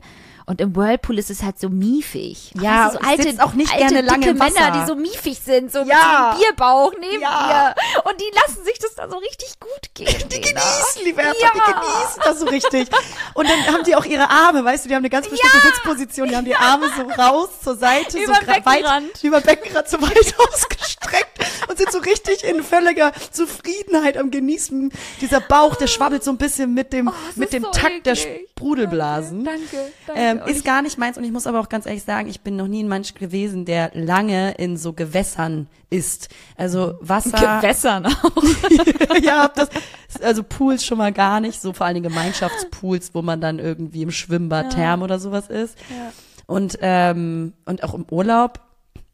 Und im Whirlpool ist es halt so miefig. Ja, weißt du, so alte, auch nicht alte, gerne lange dicke. Männer, die so miefig sind, so Ja. mit dem Bierbauch neben Ja. dir. Und die lassen sich das da so richtig gut gehen. Die Lena. genießen, liebe Hertha, Ja. die genießen das so richtig. Und dann haben die auch ihre Arme, weißt du, die haben eine ganz bestimmte Sitzposition, die haben die Arme so raus, zur Seite, Über so gra- weit, Beckenrand. über Beckenrand so weit ausgestreckt und sind so richtig in völliger Zufriedenheit am Genießen. Dieser Bauch, der schwabbelt so ein bisschen mit dem, Oh, mit dem so Takt der eklig. Sprudelblasen. Danke, danke. Ähm, Und ist gar nicht meins und ich muss aber auch ganz ehrlich sagen, ich bin noch nie ein Mensch gewesen, der lange in so Gewässern ist. Also Wasser. Gewässern auch. ja, das, also Pools schon mal gar nicht, so vor allen Dingen Gemeinschaftspools, wo man dann irgendwie im Schwimmbad, Therm oder sowas ist. Und, ähm, und auch im Urlaub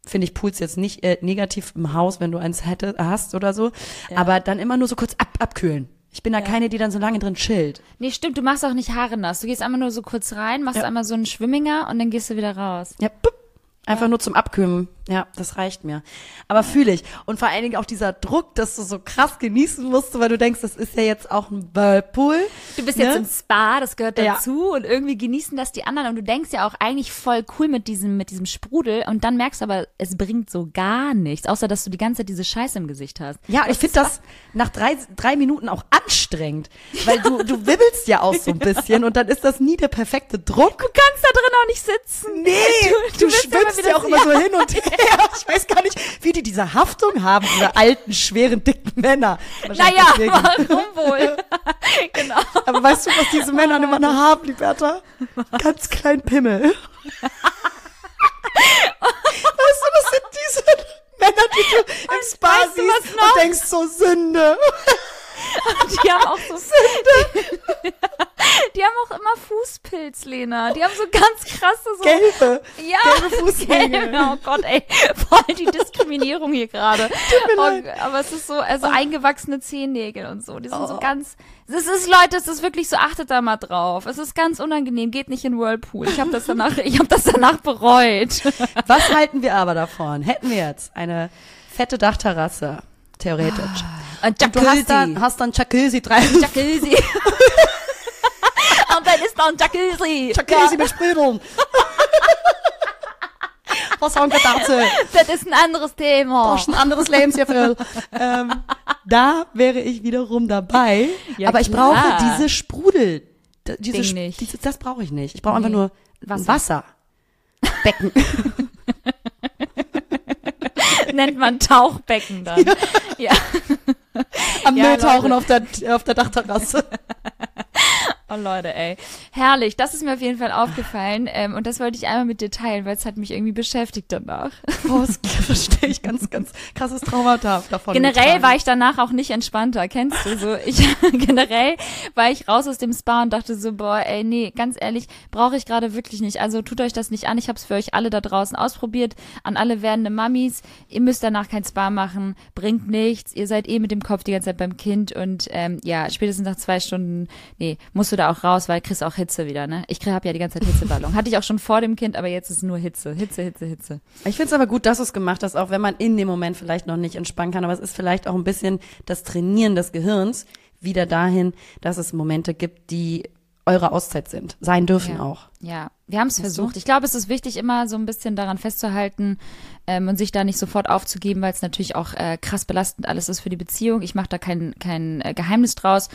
finde ich Pools jetzt nicht äh, negativ im Haus, wenn du eins hätte, hast oder so, aber dann immer nur so kurz ab, abkühlen. Ich bin da keine, die dann so lange drin chillt. Nee, stimmt, du machst auch nicht Haare nass. Du gehst einmal nur so kurz rein, machst Ja. einmal so einen Schwimminger und dann gehst du wieder raus. Ja, bup, einfach nur zum Abkühlen. Ja, das reicht mir. Aber fühle ich. Und vor allen Dingen auch dieser Druck, dass du so krass genießen musst, weil du denkst, das ist ja jetzt auch ein Whirlpool. Du bist Ne? jetzt im Spa, das gehört Ja. dazu und irgendwie genießen das die anderen und du denkst ja auch eigentlich voll cool mit diesem mit diesem Sprudel und dann merkst du aber, es bringt so gar nichts, außer dass du die ganze Zeit diese Scheiße im Gesicht hast. Ja, ich finde das nach drei, drei Minuten auch anstrengend, weil du, du wibbelst ja auch so ein bisschen und dann ist das nie der perfekte Druck. Du kannst da drin auch nicht sitzen. Nee, du, du, immer schwimmst ja auch immer so hin und her. Ich weiß gar nicht, wie die diese Haftung haben, diese alten, schweren, dicken Männer. Naja, deswegen. warum wohl? genau. Aber weißt du, was diese Männer immer noch haben, Liberta? Ganz kleinen Pimmel. weißt du, das sind diese Männer, die du im Spa weißt du, was siehst und denkst so Sünde. Die haben auch so die, die haben auch immer Fußpilz, Lena. Die haben so ganz krasse so Gelbe. Ja, Gelbe gelbe. Oh Gott, ey, voll die Diskriminierung hier gerade. Oh, aber es ist so, also eingewachsene Zehennägel und so. Die sind so Oh. ganz. Es ist, Leute, es ist wirklich so, achtet da mal drauf. Es ist ganz unangenehm, geht nicht in Whirlpool. Ich habe das danach, ich habe das danach bereut. Was halten wir aber davon? Hätten wir jetzt eine fette Dachterrasse, theoretisch. Und Und du hast dann, hast dann Jacuzzi drei. Jacuzzi. und dann ist da ein Jacuzzi. Jacuzzi mit Sprudeln. Was haben wir dazu? Das ist ein anderes Thema. Das ist ein anderes Lebensgefühl. ähm, da wäre ich wiederum dabei. Ja, aber ich klar. brauche diese Sprudel. Diese. Diese, das brauche ich nicht. Ich brauche Nee. einfach nur Wasser. Wasser. Becken. Nennt man Tauchbecken dann. Ja. Am Ja, Mülltauchen auf der, auf der Dachterrasse. Oh Leute, ey. Herrlich, das ist mir auf jeden Fall aufgefallen. Ähm, und das wollte ich einmal mit dir teilen, weil es hat mich irgendwie beschäftigt danach. Das verstehe ich ganz, ganz krasses Traumata davon. Generell war ich danach auch nicht entspannter, kennst du so? Ich generell war ich raus aus dem Spa und dachte so, boah, ey, nee, ganz ehrlich, brauche ich gerade wirklich nicht. Also tut euch das nicht an. Ich habe es für euch alle da draußen ausprobiert, an alle werdende Mamis. Ihr müsst danach kein Spa machen, bringt nichts. Ihr seid eh mit dem Kopf die ganze Zeit beim Kind und ähm, ja, spätestens nach zwei Stunden, nee, musst du da auch raus, weil kriegst auch Hitze wieder, ne? Ich habe ja die ganze Zeit Hitzeballon. Hatte ich auch schon vor dem Kind, aber jetzt ist nur Hitze, Hitze, Hitze, Hitze. Ich finde es aber gut, dass du es gemacht hast, auch wenn man in dem Moment vielleicht noch nicht entspannen kann. Aber es ist vielleicht auch ein bisschen das Trainieren des Gehirns wieder dahin, dass es Momente gibt, die eure Auszeit sind, sein dürfen Ja. auch. Ja, wir haben es versucht. Ich glaube, es ist wichtig, immer so ein bisschen daran festzuhalten ähm, und sich da nicht sofort aufzugeben, weil es natürlich auch äh, krass belastend alles ist für die Beziehung. Ich mache da kein, kein äh, Geheimnis draus.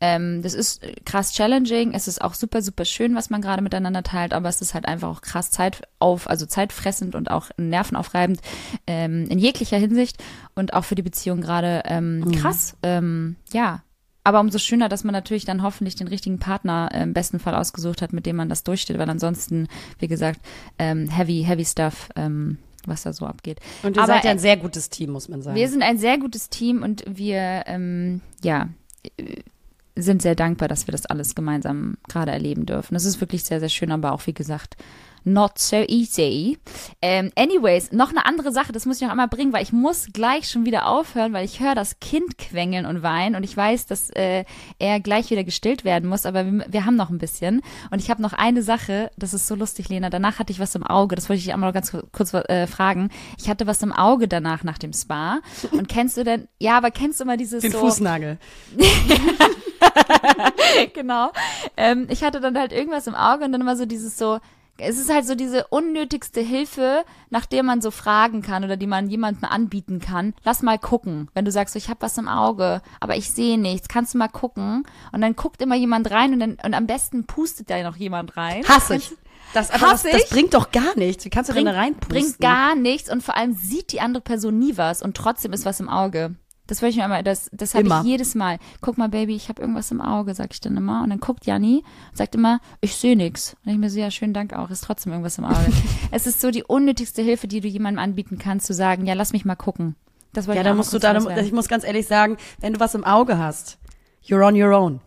Ähm, das ist äh, krass challenging. Es ist auch super, super schön, was man gerade miteinander teilt, aber es ist halt einfach auch krass Zeit auf, also zeitfressend und auch nervenaufreibend ähm, in jeglicher Hinsicht und auch für die Beziehung gerade ähm, krass. Ähm, ja, aber umso schöner, dass man natürlich dann hoffentlich den richtigen Partner äh, im besten Fall ausgesucht hat, mit dem man das durchsteht, weil ansonsten, wie gesagt, ähm, heavy, heavy stuff, ähm, was da so abgeht. Und ihr Aber, seid ja äh, ein sehr gutes Team, muss man sagen. Wir sind ein sehr gutes Team und wir, ähm, ja, äh, sind sehr dankbar, dass wir das alles gemeinsam gerade erleben dürfen. Das ist wirklich sehr, sehr schön, aber auch, wie gesagt, not so easy. Ähm, anyways, noch eine andere Sache, das muss ich noch einmal bringen, weil ich muss gleich schon wieder aufhören, weil ich höre das Kind quengeln und weinen und ich weiß, dass äh, er gleich wieder gestillt werden muss, aber wir, wir haben noch ein bisschen. Und ich habe noch eine Sache, das ist so lustig, Lena. Danach hatte ich was im Auge, das wollte ich dich einmal noch ganz kurz äh, fragen. Ich hatte was im Auge danach nach dem Spa. Und kennst du denn, ja, aber kennst du mal dieses Den so, Fußnagel. genau. Ähm, ich hatte dann halt irgendwas im Auge und dann immer so dieses so, es ist halt so diese unnötigste Hilfe, nach der man so fragen kann oder die man jemandem anbieten kann. Lass mal gucken. Wenn du sagst, so, ich habe was im Auge, aber ich sehe nichts, kannst du mal gucken? Und dann guckt immer jemand rein und dann und am besten pustet da noch jemand rein. Hasse ich. Das, aber Hass das, das bringt doch gar nichts. Wie kannst du denn da reinpusten? bringt gar nichts und vor allem sieht die andere Person nie was und trotzdem ist was im Auge. Das wollte ich mir immer, das, das habe ich jedes Mal. Guck mal, Baby, ich habe irgendwas im Auge, sag ich dann immer. Und dann guckt Janni und sagt immer, ich sehe nix. Und ich mir so, ja, schönen Dank auch, ist trotzdem irgendwas im Auge. es ist so die unnötigste Hilfe, die du jemandem anbieten kannst, zu sagen, ja, lass mich mal gucken. Das wollte Ja, ich da musst du da, ich muss ganz ehrlich sagen, wenn du was im Auge hast, you're on your own.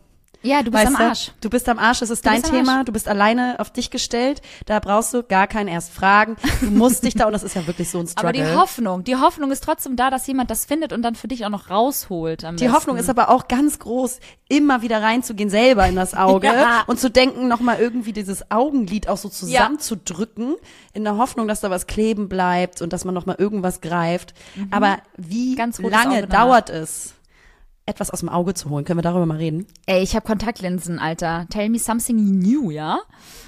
Ja, du bist Weißt am Arsch. Du bist am Arsch, es ist dein bist am Thema, du bist alleine auf dich gestellt, da brauchst du gar keinen erst fragen. Du musst dich da, und das ist ja wirklich so ein Aber Struggle. die Hoffnung, die Hoffnung ist trotzdem da, dass jemand das findet und dann für dich auch noch rausholt. Die besten. Hoffnung ist aber auch ganz groß, immer wieder reinzugehen, selber in das Auge Ja. und zu denken, nochmal irgendwie dieses Augenlid auch so zusammenzudrücken, in der Hoffnung, dass da was kleben bleibt und dass man nochmal irgendwas greift. Aber wie Mhm. Ganz rotes lange dauert es, etwas aus dem Auge zu holen? Können wir darüber mal reden? Ey, ich habe Kontaktlinsen, Alter. Tell me something new, ja?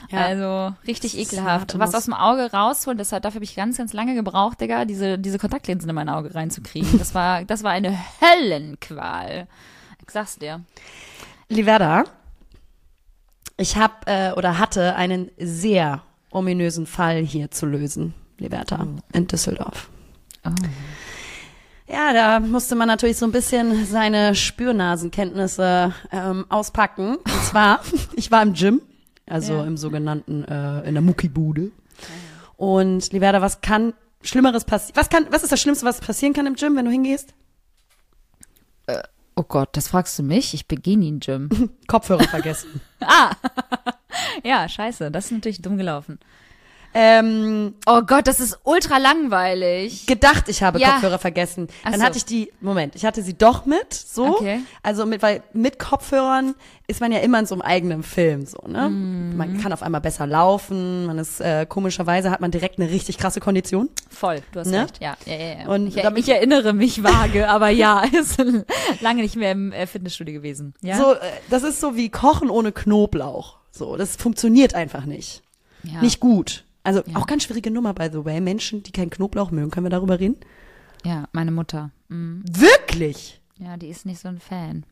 Ja. Also richtig Das ekelhaft. Was aus dem Auge rausholen, deshalb dafür habe ich ganz, ganz lange gebraucht, Digga, diese, diese Kontaktlinsen in mein Auge reinzukriegen. Das war, das war eine Höllenqual. Ich sag's dir. Liverda, ich habe äh, oder hatte einen sehr ominösen Fall hier zu lösen, Liberta, in Düsseldorf. Oh. Ja, da musste man natürlich so ein bisschen seine Spürnasenkenntnisse ähm, auspacken. Und zwar, ich war im Gym, also Ja. im sogenannten, äh, in der Muckibude. Und Liberda, was kann Schlimmeres passieren? Was kann, was ist das Schlimmste, was passieren kann im Gym, wenn du hingehst? Oh Gott, das fragst du mich? Ich begeh nie im Gym. Kopfhörer vergessen. ja, scheiße, das ist natürlich dumm gelaufen. Ähm, Oh Gott, das ist ultra langweilig. gedacht, ich habe Ja. Kopfhörer vergessen. Ach Dann so. hatte ich die, Moment, ich hatte sie doch mit, so. Okay. Also mit, weil mit Kopfhörern ist man ja immer in so einem eigenen Film, so, ne? Mhm. Man kann auf einmal besser laufen, man ist, äh, komischerweise hat man direkt eine richtig krasse Kondition. Voll, du hast Ne? recht. Ja, ja, ja. ja. Und ich, damit- ich erinnere mich vage, aber ja, ist lange nicht mehr im äh, Fitnessstudio gewesen. Ja? So, äh, das ist so wie Kochen ohne Knoblauch. So, das funktioniert einfach nicht. ja. Nicht gut. Also Ja. auch ganz schwierige Nummer, by the way. Menschen, die keinen Knoblauch mögen, können wir darüber reden? Ja, meine Mutter. Mhm. Wirklich? Ja, die ist nicht so ein Fan.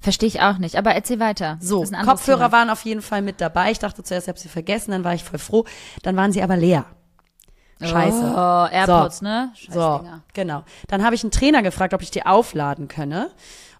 Verstehe ich auch nicht, aber erzähl weiter. So, Kopfhörer Thema. waren auf jeden Fall mit dabei. Ich dachte zuerst, ich habe sie vergessen, dann war ich voll froh. Dann waren sie aber leer. Scheiße. Oh, AirPods, So. ne? Scheiß So, Dinger. genau. Dann habe ich einen Trainer gefragt, ob ich die aufladen könne.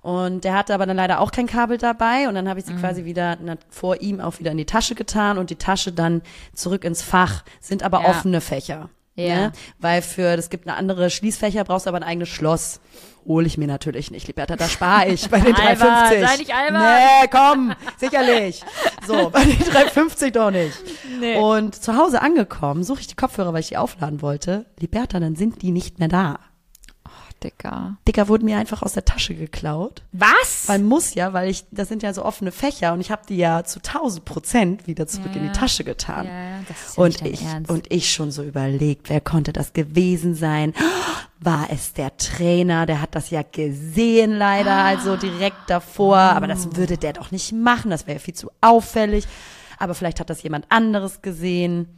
Und der hatte aber dann leider auch kein Kabel dabei. Und dann habe ich Mhm. sie quasi wieder na, vor ihm auch wieder in die Tasche getan und die Tasche dann zurück ins Fach. Sind aber Ja. offene Fächer. Ja. Ne? Weil für, es gibt eine andere Schließfächer, brauchst du aber ein eigenes Schloss. Hole ich mir natürlich nicht, Liberta, da spare ich bei den Albern, 350. sei nicht albern. Nee, komm, sicherlich. So, bei den 350 doch nicht. Nee. Und zu Hause angekommen, suche ich die Kopfhörer, weil ich die aufladen wollte. Liberta, dann sind die nicht mehr da. Dicker. Dicker wurden mir einfach aus der Tasche geklaut. Was? Weil muss ja, weil ich, das sind ja so offene Fächer und ich habe die ja zu 1000 Prozent wieder zurück in Ja. die Tasche getan. ja, das ist ja Und ich, Ernst. und ich schon so überlegt, wer konnte das gewesen sein? War es der Trainer? Der hat das ja gesehen leider, also direkt davor. Aber das würde der doch nicht machen. Das wäre ja viel zu auffällig. Aber vielleicht hat das jemand anderes gesehen.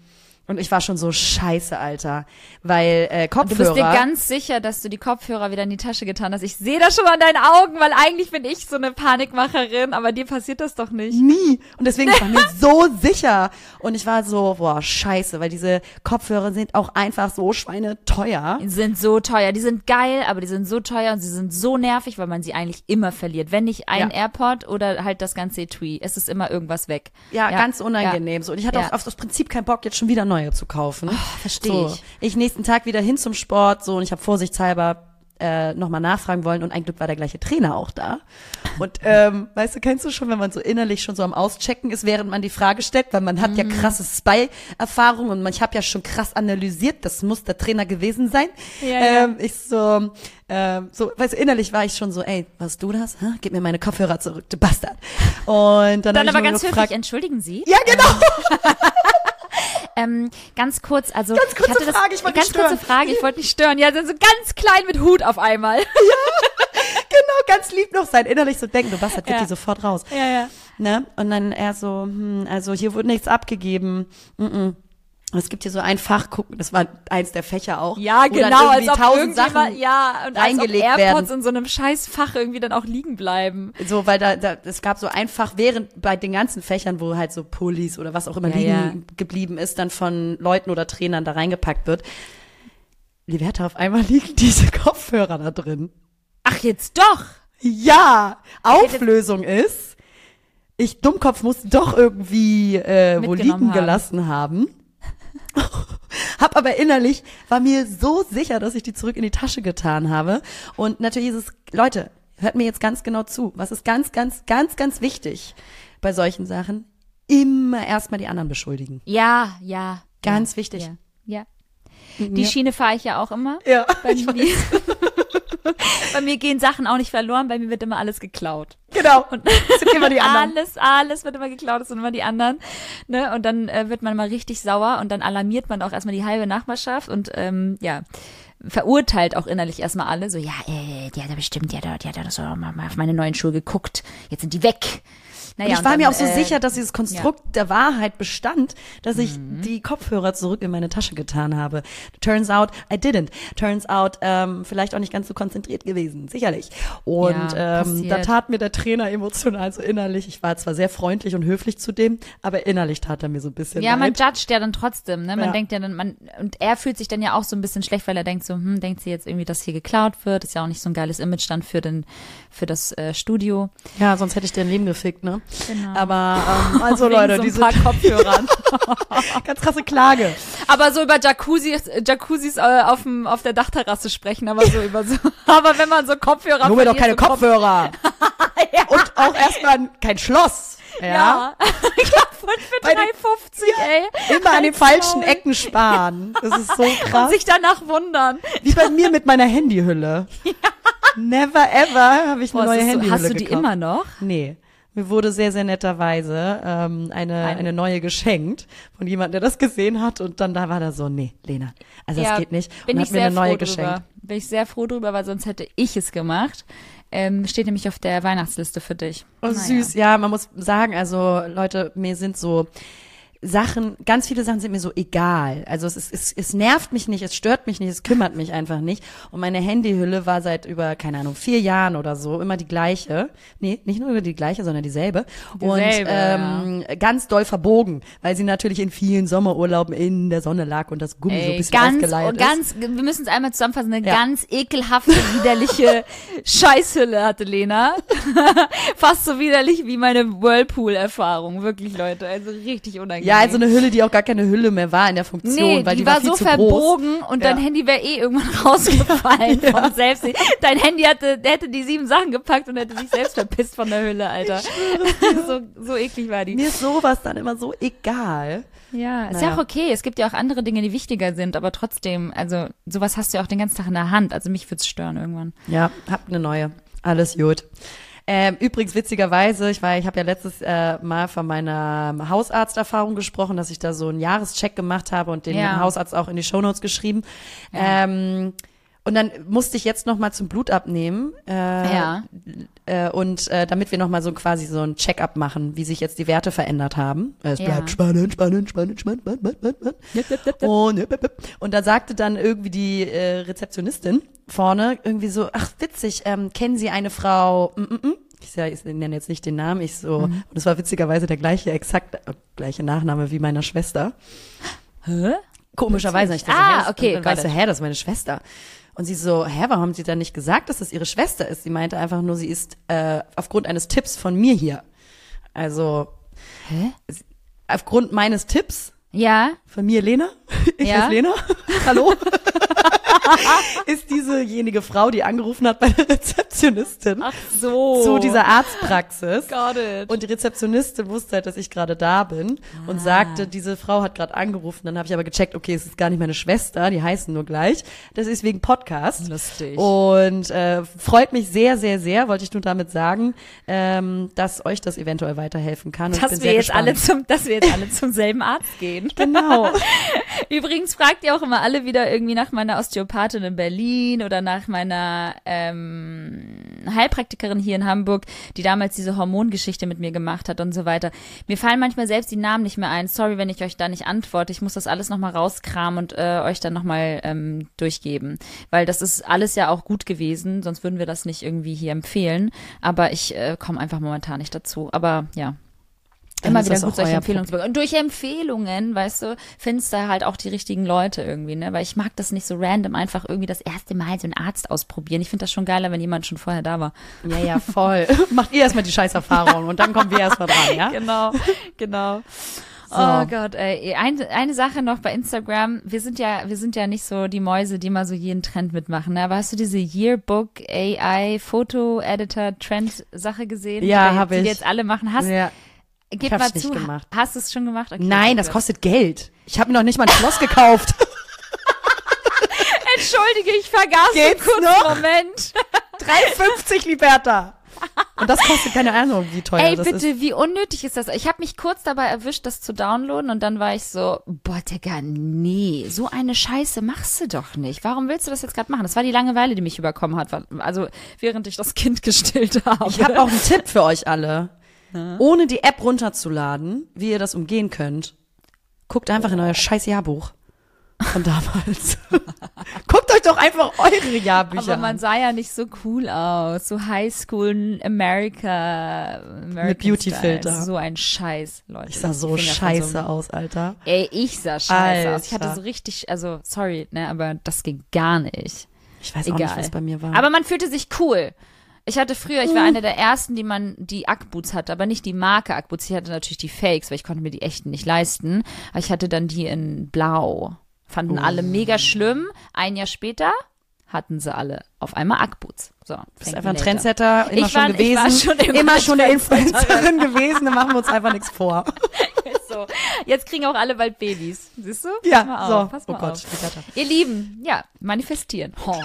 Und ich war schon so scheiße, Alter. Weil äh, Du Kopfhörer. bist dir ganz sicher, dass du die Kopfhörer wieder in die Tasche getan hast. Ich sehe das schon an deinen Augen, weil eigentlich bin ich so eine Panikmacherin, aber dir passiert das doch nicht. Nie. Und deswegen war ich mir so sicher. Und ich war so, boah, scheiße, weil diese Kopfhörer sind auch einfach so schweineteuer. Die sind so teuer. Die sind geil, aber die sind so teuer und sie sind so nervig, weil man sie eigentlich immer verliert. Wenn nicht ein Ja. AirPod oder halt das ganze Etui. Es ist immer irgendwas weg. Ja, ganz unangenehm. So. Und ich hatte Ja. auch auf das Prinzip keinen Bock, jetzt schon wieder neue zu kaufen. versteh so. ich. Ich nächsten Tag wieder hin zum Sport, so, und ich habe vorsichtshalber äh, nochmal nachfragen wollen und ein Glück war der gleiche Trainer auch da. Und ähm, weißt du, kennst du schon, wenn man so innerlich schon so am Auschecken ist, während man die Frage stellt, weil man Mhm. hat ja krasse Spy-Erfahrung und ich habe ja schon krass analysiert, das muss der Trainer gewesen sein. Ja, ja. ähm, ich so, ähm, so, weißt du, innerlich war ich schon so, ey, warst du das? Hä? Gib mir meine Kopfhörer zurück, du Bastard. Und dann, Dann aber ganz gefragt, höflich, entschuldigen Sie. ja, genau. Ähm, ganz kurz, also Ganz kurze ich hatte das, Frage, ich wollte ganz nicht stören. kurze Frage, ich wollte nicht stören. Ja, sind so ganz klein mit Hut auf einmal. genau, ganz lieb noch sein. Innerlich so denken, du Bastard, gib Ja. die sofort raus. Ja, ja. Ne? Und dann er so, hm, also hier wurde nichts abgegeben. Mm -mm. Es gibt hier so ein Fach, guck, das war eins der Fächer auch. Ja, genau, als ob tausend Sachen ja, und reingelegt als ob AirPods werden. in so einem scheiß Fach irgendwie dann auch liegen bleiben. So, weil da, da, es gab so einfach während bei den ganzen Fächern, wo halt so Pullis oder was auch immer Ja, liegen ja. geblieben ist, dann von Leuten oder Trainern da reingepackt wird. Liberta, auf einmal liegen diese Kopfhörer da drin. Ach, jetzt doch. Ja, Auflösung ist, ich Dummkopf muss doch irgendwie äh, wo liegen haben. gelassen haben. Hab aber innerlich, war mir so sicher, dass ich die zurück in die Tasche getan habe. Und natürlich ist es, Leute, hört mir jetzt ganz genau zu. Was ist ganz, ganz, ganz, ganz wichtig bei solchen Sachen? Immer erstmal die anderen beschuldigen. Ja, ja. Ganz ja, wichtig. Ja. ja. Die Schiene fahre ich ja auch immer. Ja, Bei ich mir, bei mir gehen Sachen auch nicht verloren, bei mir wird immer alles geklaut. Genau. Und Das sind immer die anderen. alles, alles wird immer geklaut, das sind immer die anderen. Ne? Und dann äh, wird man mal richtig sauer und dann alarmiert man auch erstmal die halbe Nachbarschaft und ähm, ja, verurteilt auch innerlich erstmal alle. So, ja, äh, die hat ja bestimmt, die hat, ja- die hat ja so mal auf meine neuen Schuhe geguckt. Jetzt sind die weg. Naja, Und ich und war dann, mir auch so äh, sicher, dass dieses Konstrukt der Wahrheit bestand, dass ich die Kopfhörer zurück in meine Tasche getan habe. Turns out, I didn't. Turns out, ähm, vielleicht auch nicht ganz so konzentriert gewesen, sicherlich. Und Ja, ähm, da tat mir der Trainer emotional so innerlich. Ich war zwar sehr freundlich und höflich zu dem, aber innerlich tat er mir so ein bisschen Ja, man leid. judgt ja dann trotzdem, ne? Man Ja. denkt ja dann, man, und er fühlt sich dann ja auch so ein bisschen schlecht, weil er denkt so, hm, denkt sie jetzt irgendwie, dass hier geklaut wird? Ist ja auch nicht so ein geiles Image dann für den, für das äh, Studio. Ja, sonst hätte ich dein Leben gefickt, ne? Genau. Aber ähm, also Leute, so ein diese paar Kopfhörern. ganz krasse Klage. aber so über Jacuzzis, Jacuzzis äh, auf, dem, auf der Dachterrasse sprechen, aber so über so, aber wenn man so Kopfhörer Nur mir doch keine so Kopf- Kopfhörer. Und auch erstmal kein Schloss. Ja. Ja. glaub, für Bei den- 3,50, ey. Immer an den falschen. Ecken sparen. Das ist so Und krass. sich danach wundern. Wie bei mir mit meiner Handyhülle. Never ever habe ich eine Boah, neue es ist so, hast du die gekauft. immer noch? Nee. Mir wurde sehr, sehr netterweise ähm, eine, Eine. eine neue geschenkt von jemandem, der das gesehen hat. Und dann da war da so, nee, Lena, also das Ja, geht nicht. Bin und ich hat mir eine neue froh geschenkt. drüber. Bin ich sehr froh drüber, weil sonst hätte ich es gemacht. Ähm, steht nämlich auf der Weihnachtsliste für dich. Oh, Naja. süß, ja, man muss sagen, also Leute, mir sind so Sachen, ganz viele Sachen sind mir so egal. Also es, ist, es, es nervt mich nicht, es stört mich nicht, es kümmert mich einfach nicht. Und meine Handyhülle war seit über, keine Ahnung, vier Jahren oder so immer die gleiche. Nee, nicht nur die gleiche, sondern dieselbe. Und Dieselbe, ähm, ganz doll verbogen, weil sie natürlich in vielen Sommerurlauben in der Sonne lag und das Gummi so ein Ey, bisschen ganz, ausgeleiert oh, ganz, wir müssen es einmal zusammenfassen, eine Ja. ganz ekelhafte, widerliche Scheißhülle hatte Lena. Fast so widerlich wie meine Whirlpool-Erfahrung, wirklich, Leute. Also richtig unangenehm. Ja, also eine Hülle, die auch gar keine Hülle mehr war in der Funktion, Nee, weil die, die, war, viel so zu groß. verbogen und dein Ja. Handy wäre eh irgendwann rausgefallen von selbst. Dein Handy hatte, der hätte die sieben Sachen gepackt und hätte sich selbst verpisst von der Hülle, Alter. so, so eklig war die. Mir ist sowas dann immer so egal. Ja, ist Naja. ja auch okay. Es gibt ja auch andere Dinge, die wichtiger sind, aber trotzdem, also sowas hast du ja auch den ganzen Tag in der Hand. Also mich wird's stören irgendwann. Ja, hab eine neue. Alles gut. Ähm, übrigens witzigerweise, ich war, ich habe ja letztes äh, Mal von meiner Hausarzterfahrung gesprochen, dass ich da so einen Jahrescheck gemacht habe und den Ja. Hausarzt auch in die Shownotes geschrieben. Ähm, und dann musste ich jetzt noch mal zum Blut abnehmen. Äh, Ja. Äh, und äh, damit wir noch mal so quasi so ein Check-up machen, wie sich jetzt die Werte verändert haben. Es Ja. bleibt spannend, spannend, spannend, spannend, spannend, spannend, spannend. Und, yep, yep, yep. und da sagte dann irgendwie die äh, Rezeptionistin vorne irgendwie so, ach witzig, ähm, kennen Sie eine Frau? Mm, mm, mm. Ich, sag, ich nenne jetzt nicht den Namen, ich so, und es war witzigerweise der gleiche, exakt äh, gleiche Nachname wie meiner Schwester. Hä? Komischerweise. Ich dachte, Ah, okay, Und dann weißt du, hä, das ist meine Schwester. Und sie so, hä, warum haben sie dann nicht gesagt, dass das ihre Schwester ist? Sie meinte einfach nur, sie ist äh, aufgrund eines Tipps von mir hier. Also Hä? aufgrund meines Tipps Ja, von mir, Lena, ich Ja? heiße Lena, hallo, ist diesejenige Frau, die angerufen hat bei der Rezeptionistin ach so. zu dieser Arztpraxis. Got it. Und die Rezeptionistin wusste halt, dass ich gerade da bin und sagte, diese Frau hat gerade angerufen. Dann habe ich aber gecheckt, okay, es ist gar nicht meine Schwester, die heißen nur gleich. Das ist wegen Podcast. Lustig. Und äh, freut mich sehr, sehr, sehr, wollte ich nur damit sagen, ähm, dass euch das eventuell weiterhelfen kann. Und dass wir jetzt alle zum, dass wir jetzt alle zum selben Arzt gehen. Genau. Übrigens fragt ihr auch immer alle wieder irgendwie nach meiner Osteopathin in Berlin oder nach meiner ähm, Heilpraktikerin hier in Hamburg, die damals diese Hormongeschichte mit mir gemacht hat und so weiter. Mir fallen manchmal selbst die Namen nicht mehr ein. Sorry, wenn ich euch da nicht antworte. Ich muss das alles nochmal rauskramen und äh, euch dann nochmal ähm, durchgeben. Weil das ist alles ja auch gut gewesen, sonst würden wir das nicht irgendwie hier empfehlen. Aber ich äh, komme einfach momentan nicht dazu. Aber ja. Dann Immer wieder gut solche Empfehlungen zu bekommen. Und durch Empfehlungen, weißt du, findest du halt auch die richtigen Leute irgendwie, ne? Weil ich mag das nicht so random einfach irgendwie das erste Mal so einen Arzt ausprobieren. Ich finde das schon geiler, wenn jemand schon vorher da war. Ja, ja, voll. Macht ihr erstmal die Scheißerfahrung und dann kommen wir erstmal dran, ja? Genau, genau. Oh Gott, ey. Eine, eine Sache noch bei Instagram. Wir sind ja, wir sind ja nicht so die Mäuse, die mal so jeden Trend mitmachen. Ne? Aber hast du diese Yearbook AI Foto Editor Trend Sache gesehen? Ja, die, habe ich. Die jetzt alle machen. Hast, Ja. Gib hab's mal nicht zu. gemacht. Hast du es schon gemacht? Okay, Nein, das kostet Geld. Ich habe mir noch nicht mal ein Schloss gekauft. Entschuldige, ich vergaß Geht's einen kurzen noch? Moment. 3,50 Liberta. Und das kostet keine Ahnung, wie teuer Ey, das bitte, ist. wie unnötig ist das? Ich habe mich kurz dabei erwischt, das zu downloaden und dann war ich so, boah, Digga, nee, so eine Scheiße machst du doch nicht. Warum willst du das jetzt gerade machen? Das war die Langeweile, die mich überkommen hat, also während ich das Kind gestillt habe. Ich habe auch einen Tipp für euch alle. Ohne die App runterzuladen, wie ihr das umgehen könnt, guckt einfach in euer scheiß Jahrbuch von damals. guckt euch doch einfach eure Jahrbücher aber man an. sah ja nicht so cool aus. So Highschool America. American Mit Beauty-Filter. So ein Scheiß, Leute. Ich sah so scheiße einem- aus, Alter. Ey, ich sah scheiße aus. Ich hatte Alter. so richtig, also sorry, ne, aber das ging gar nicht. Ich weiß auch Egal. nicht, was bei mir war. Aber man fühlte sich cool. Ich hatte früher, ich war eine der ersten, die man die Ackboots hatte, aber nicht die Marke Ackboots. Ich hatte natürlich die Fakes, weil ich konnte mir die echten nicht leisten. Aber ich hatte dann die in Blau. Fanden alle mega schlimm. Ein Jahr später hatten sie alle auf einmal Ackboots. So, bist thank einfach ein. Trendsetter, immer Ich schon war- ich gewesen. war schon immer immer schon eine. Influencerin gewesen, da machen wir uns einfach nichts vor. so. Jetzt kriegen auch alle bald Babys. Siehst du? Ja, so. auf, Oh Gott, auf. Ihr Lieben, ja, manifestieren. Ho.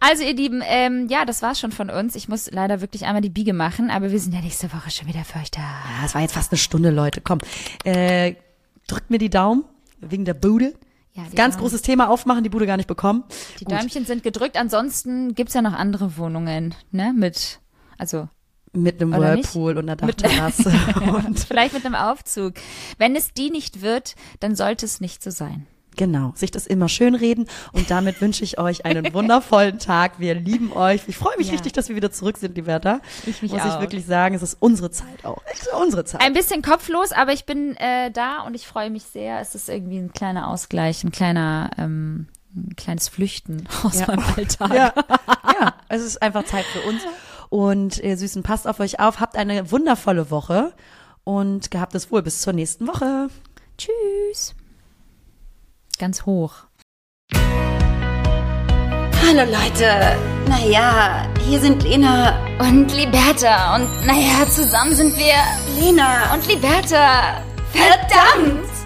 Also ihr Lieben, ähm, ja, das war's schon von uns. Ich muss leider wirklich einmal die Biege machen, aber wir sind ja nächste Woche schon wieder für euch da. Ja, es war jetzt fast eine Stunde, Leute. Komm, äh, drückt mir die Daumen wegen der Bude. Ja, Ganz Daumen- großes Thema aufmachen, die Bude gar nicht bekommen. Die Gut. Däumchen sind gedrückt. Ansonsten gibt's ja noch andere Wohnungen, ne? Mit, also Mit einem Oder nicht? Whirlpool und einer Dachterrasse. und vielleicht mit einem Aufzug. Wenn es die nicht wird, dann sollte es nicht so sein. Genau, sich das immer schön reden. Und damit wünsche ich euch einen wundervollen Tag. Wir lieben euch. Ich freue mich Ja. richtig, dass wir wieder zurück sind, Werther. Ich mich Muss auch. ich wirklich sagen, es ist unsere Zeit auch. Es ist unsere Zeit. Ein bisschen kopflos, aber ich bin äh, da und ich freue mich sehr. Es ist irgendwie ein kleiner Ausgleich, ein kleiner, ähm, ein kleines Flüchten aus Ja. meinem Alltag. Ja, ja, es ist einfach Zeit für uns. Und ihr Süßen, passt auf euch auf, habt eine wundervolle Woche und gehabt es wohl bis zur nächsten Woche. Tschüss. Ganz hoch. Hallo Leute. Naja, hier sind Lena. Und Liberta. Und naja, zusammen sind wir Lena. und Liberta. verdammt!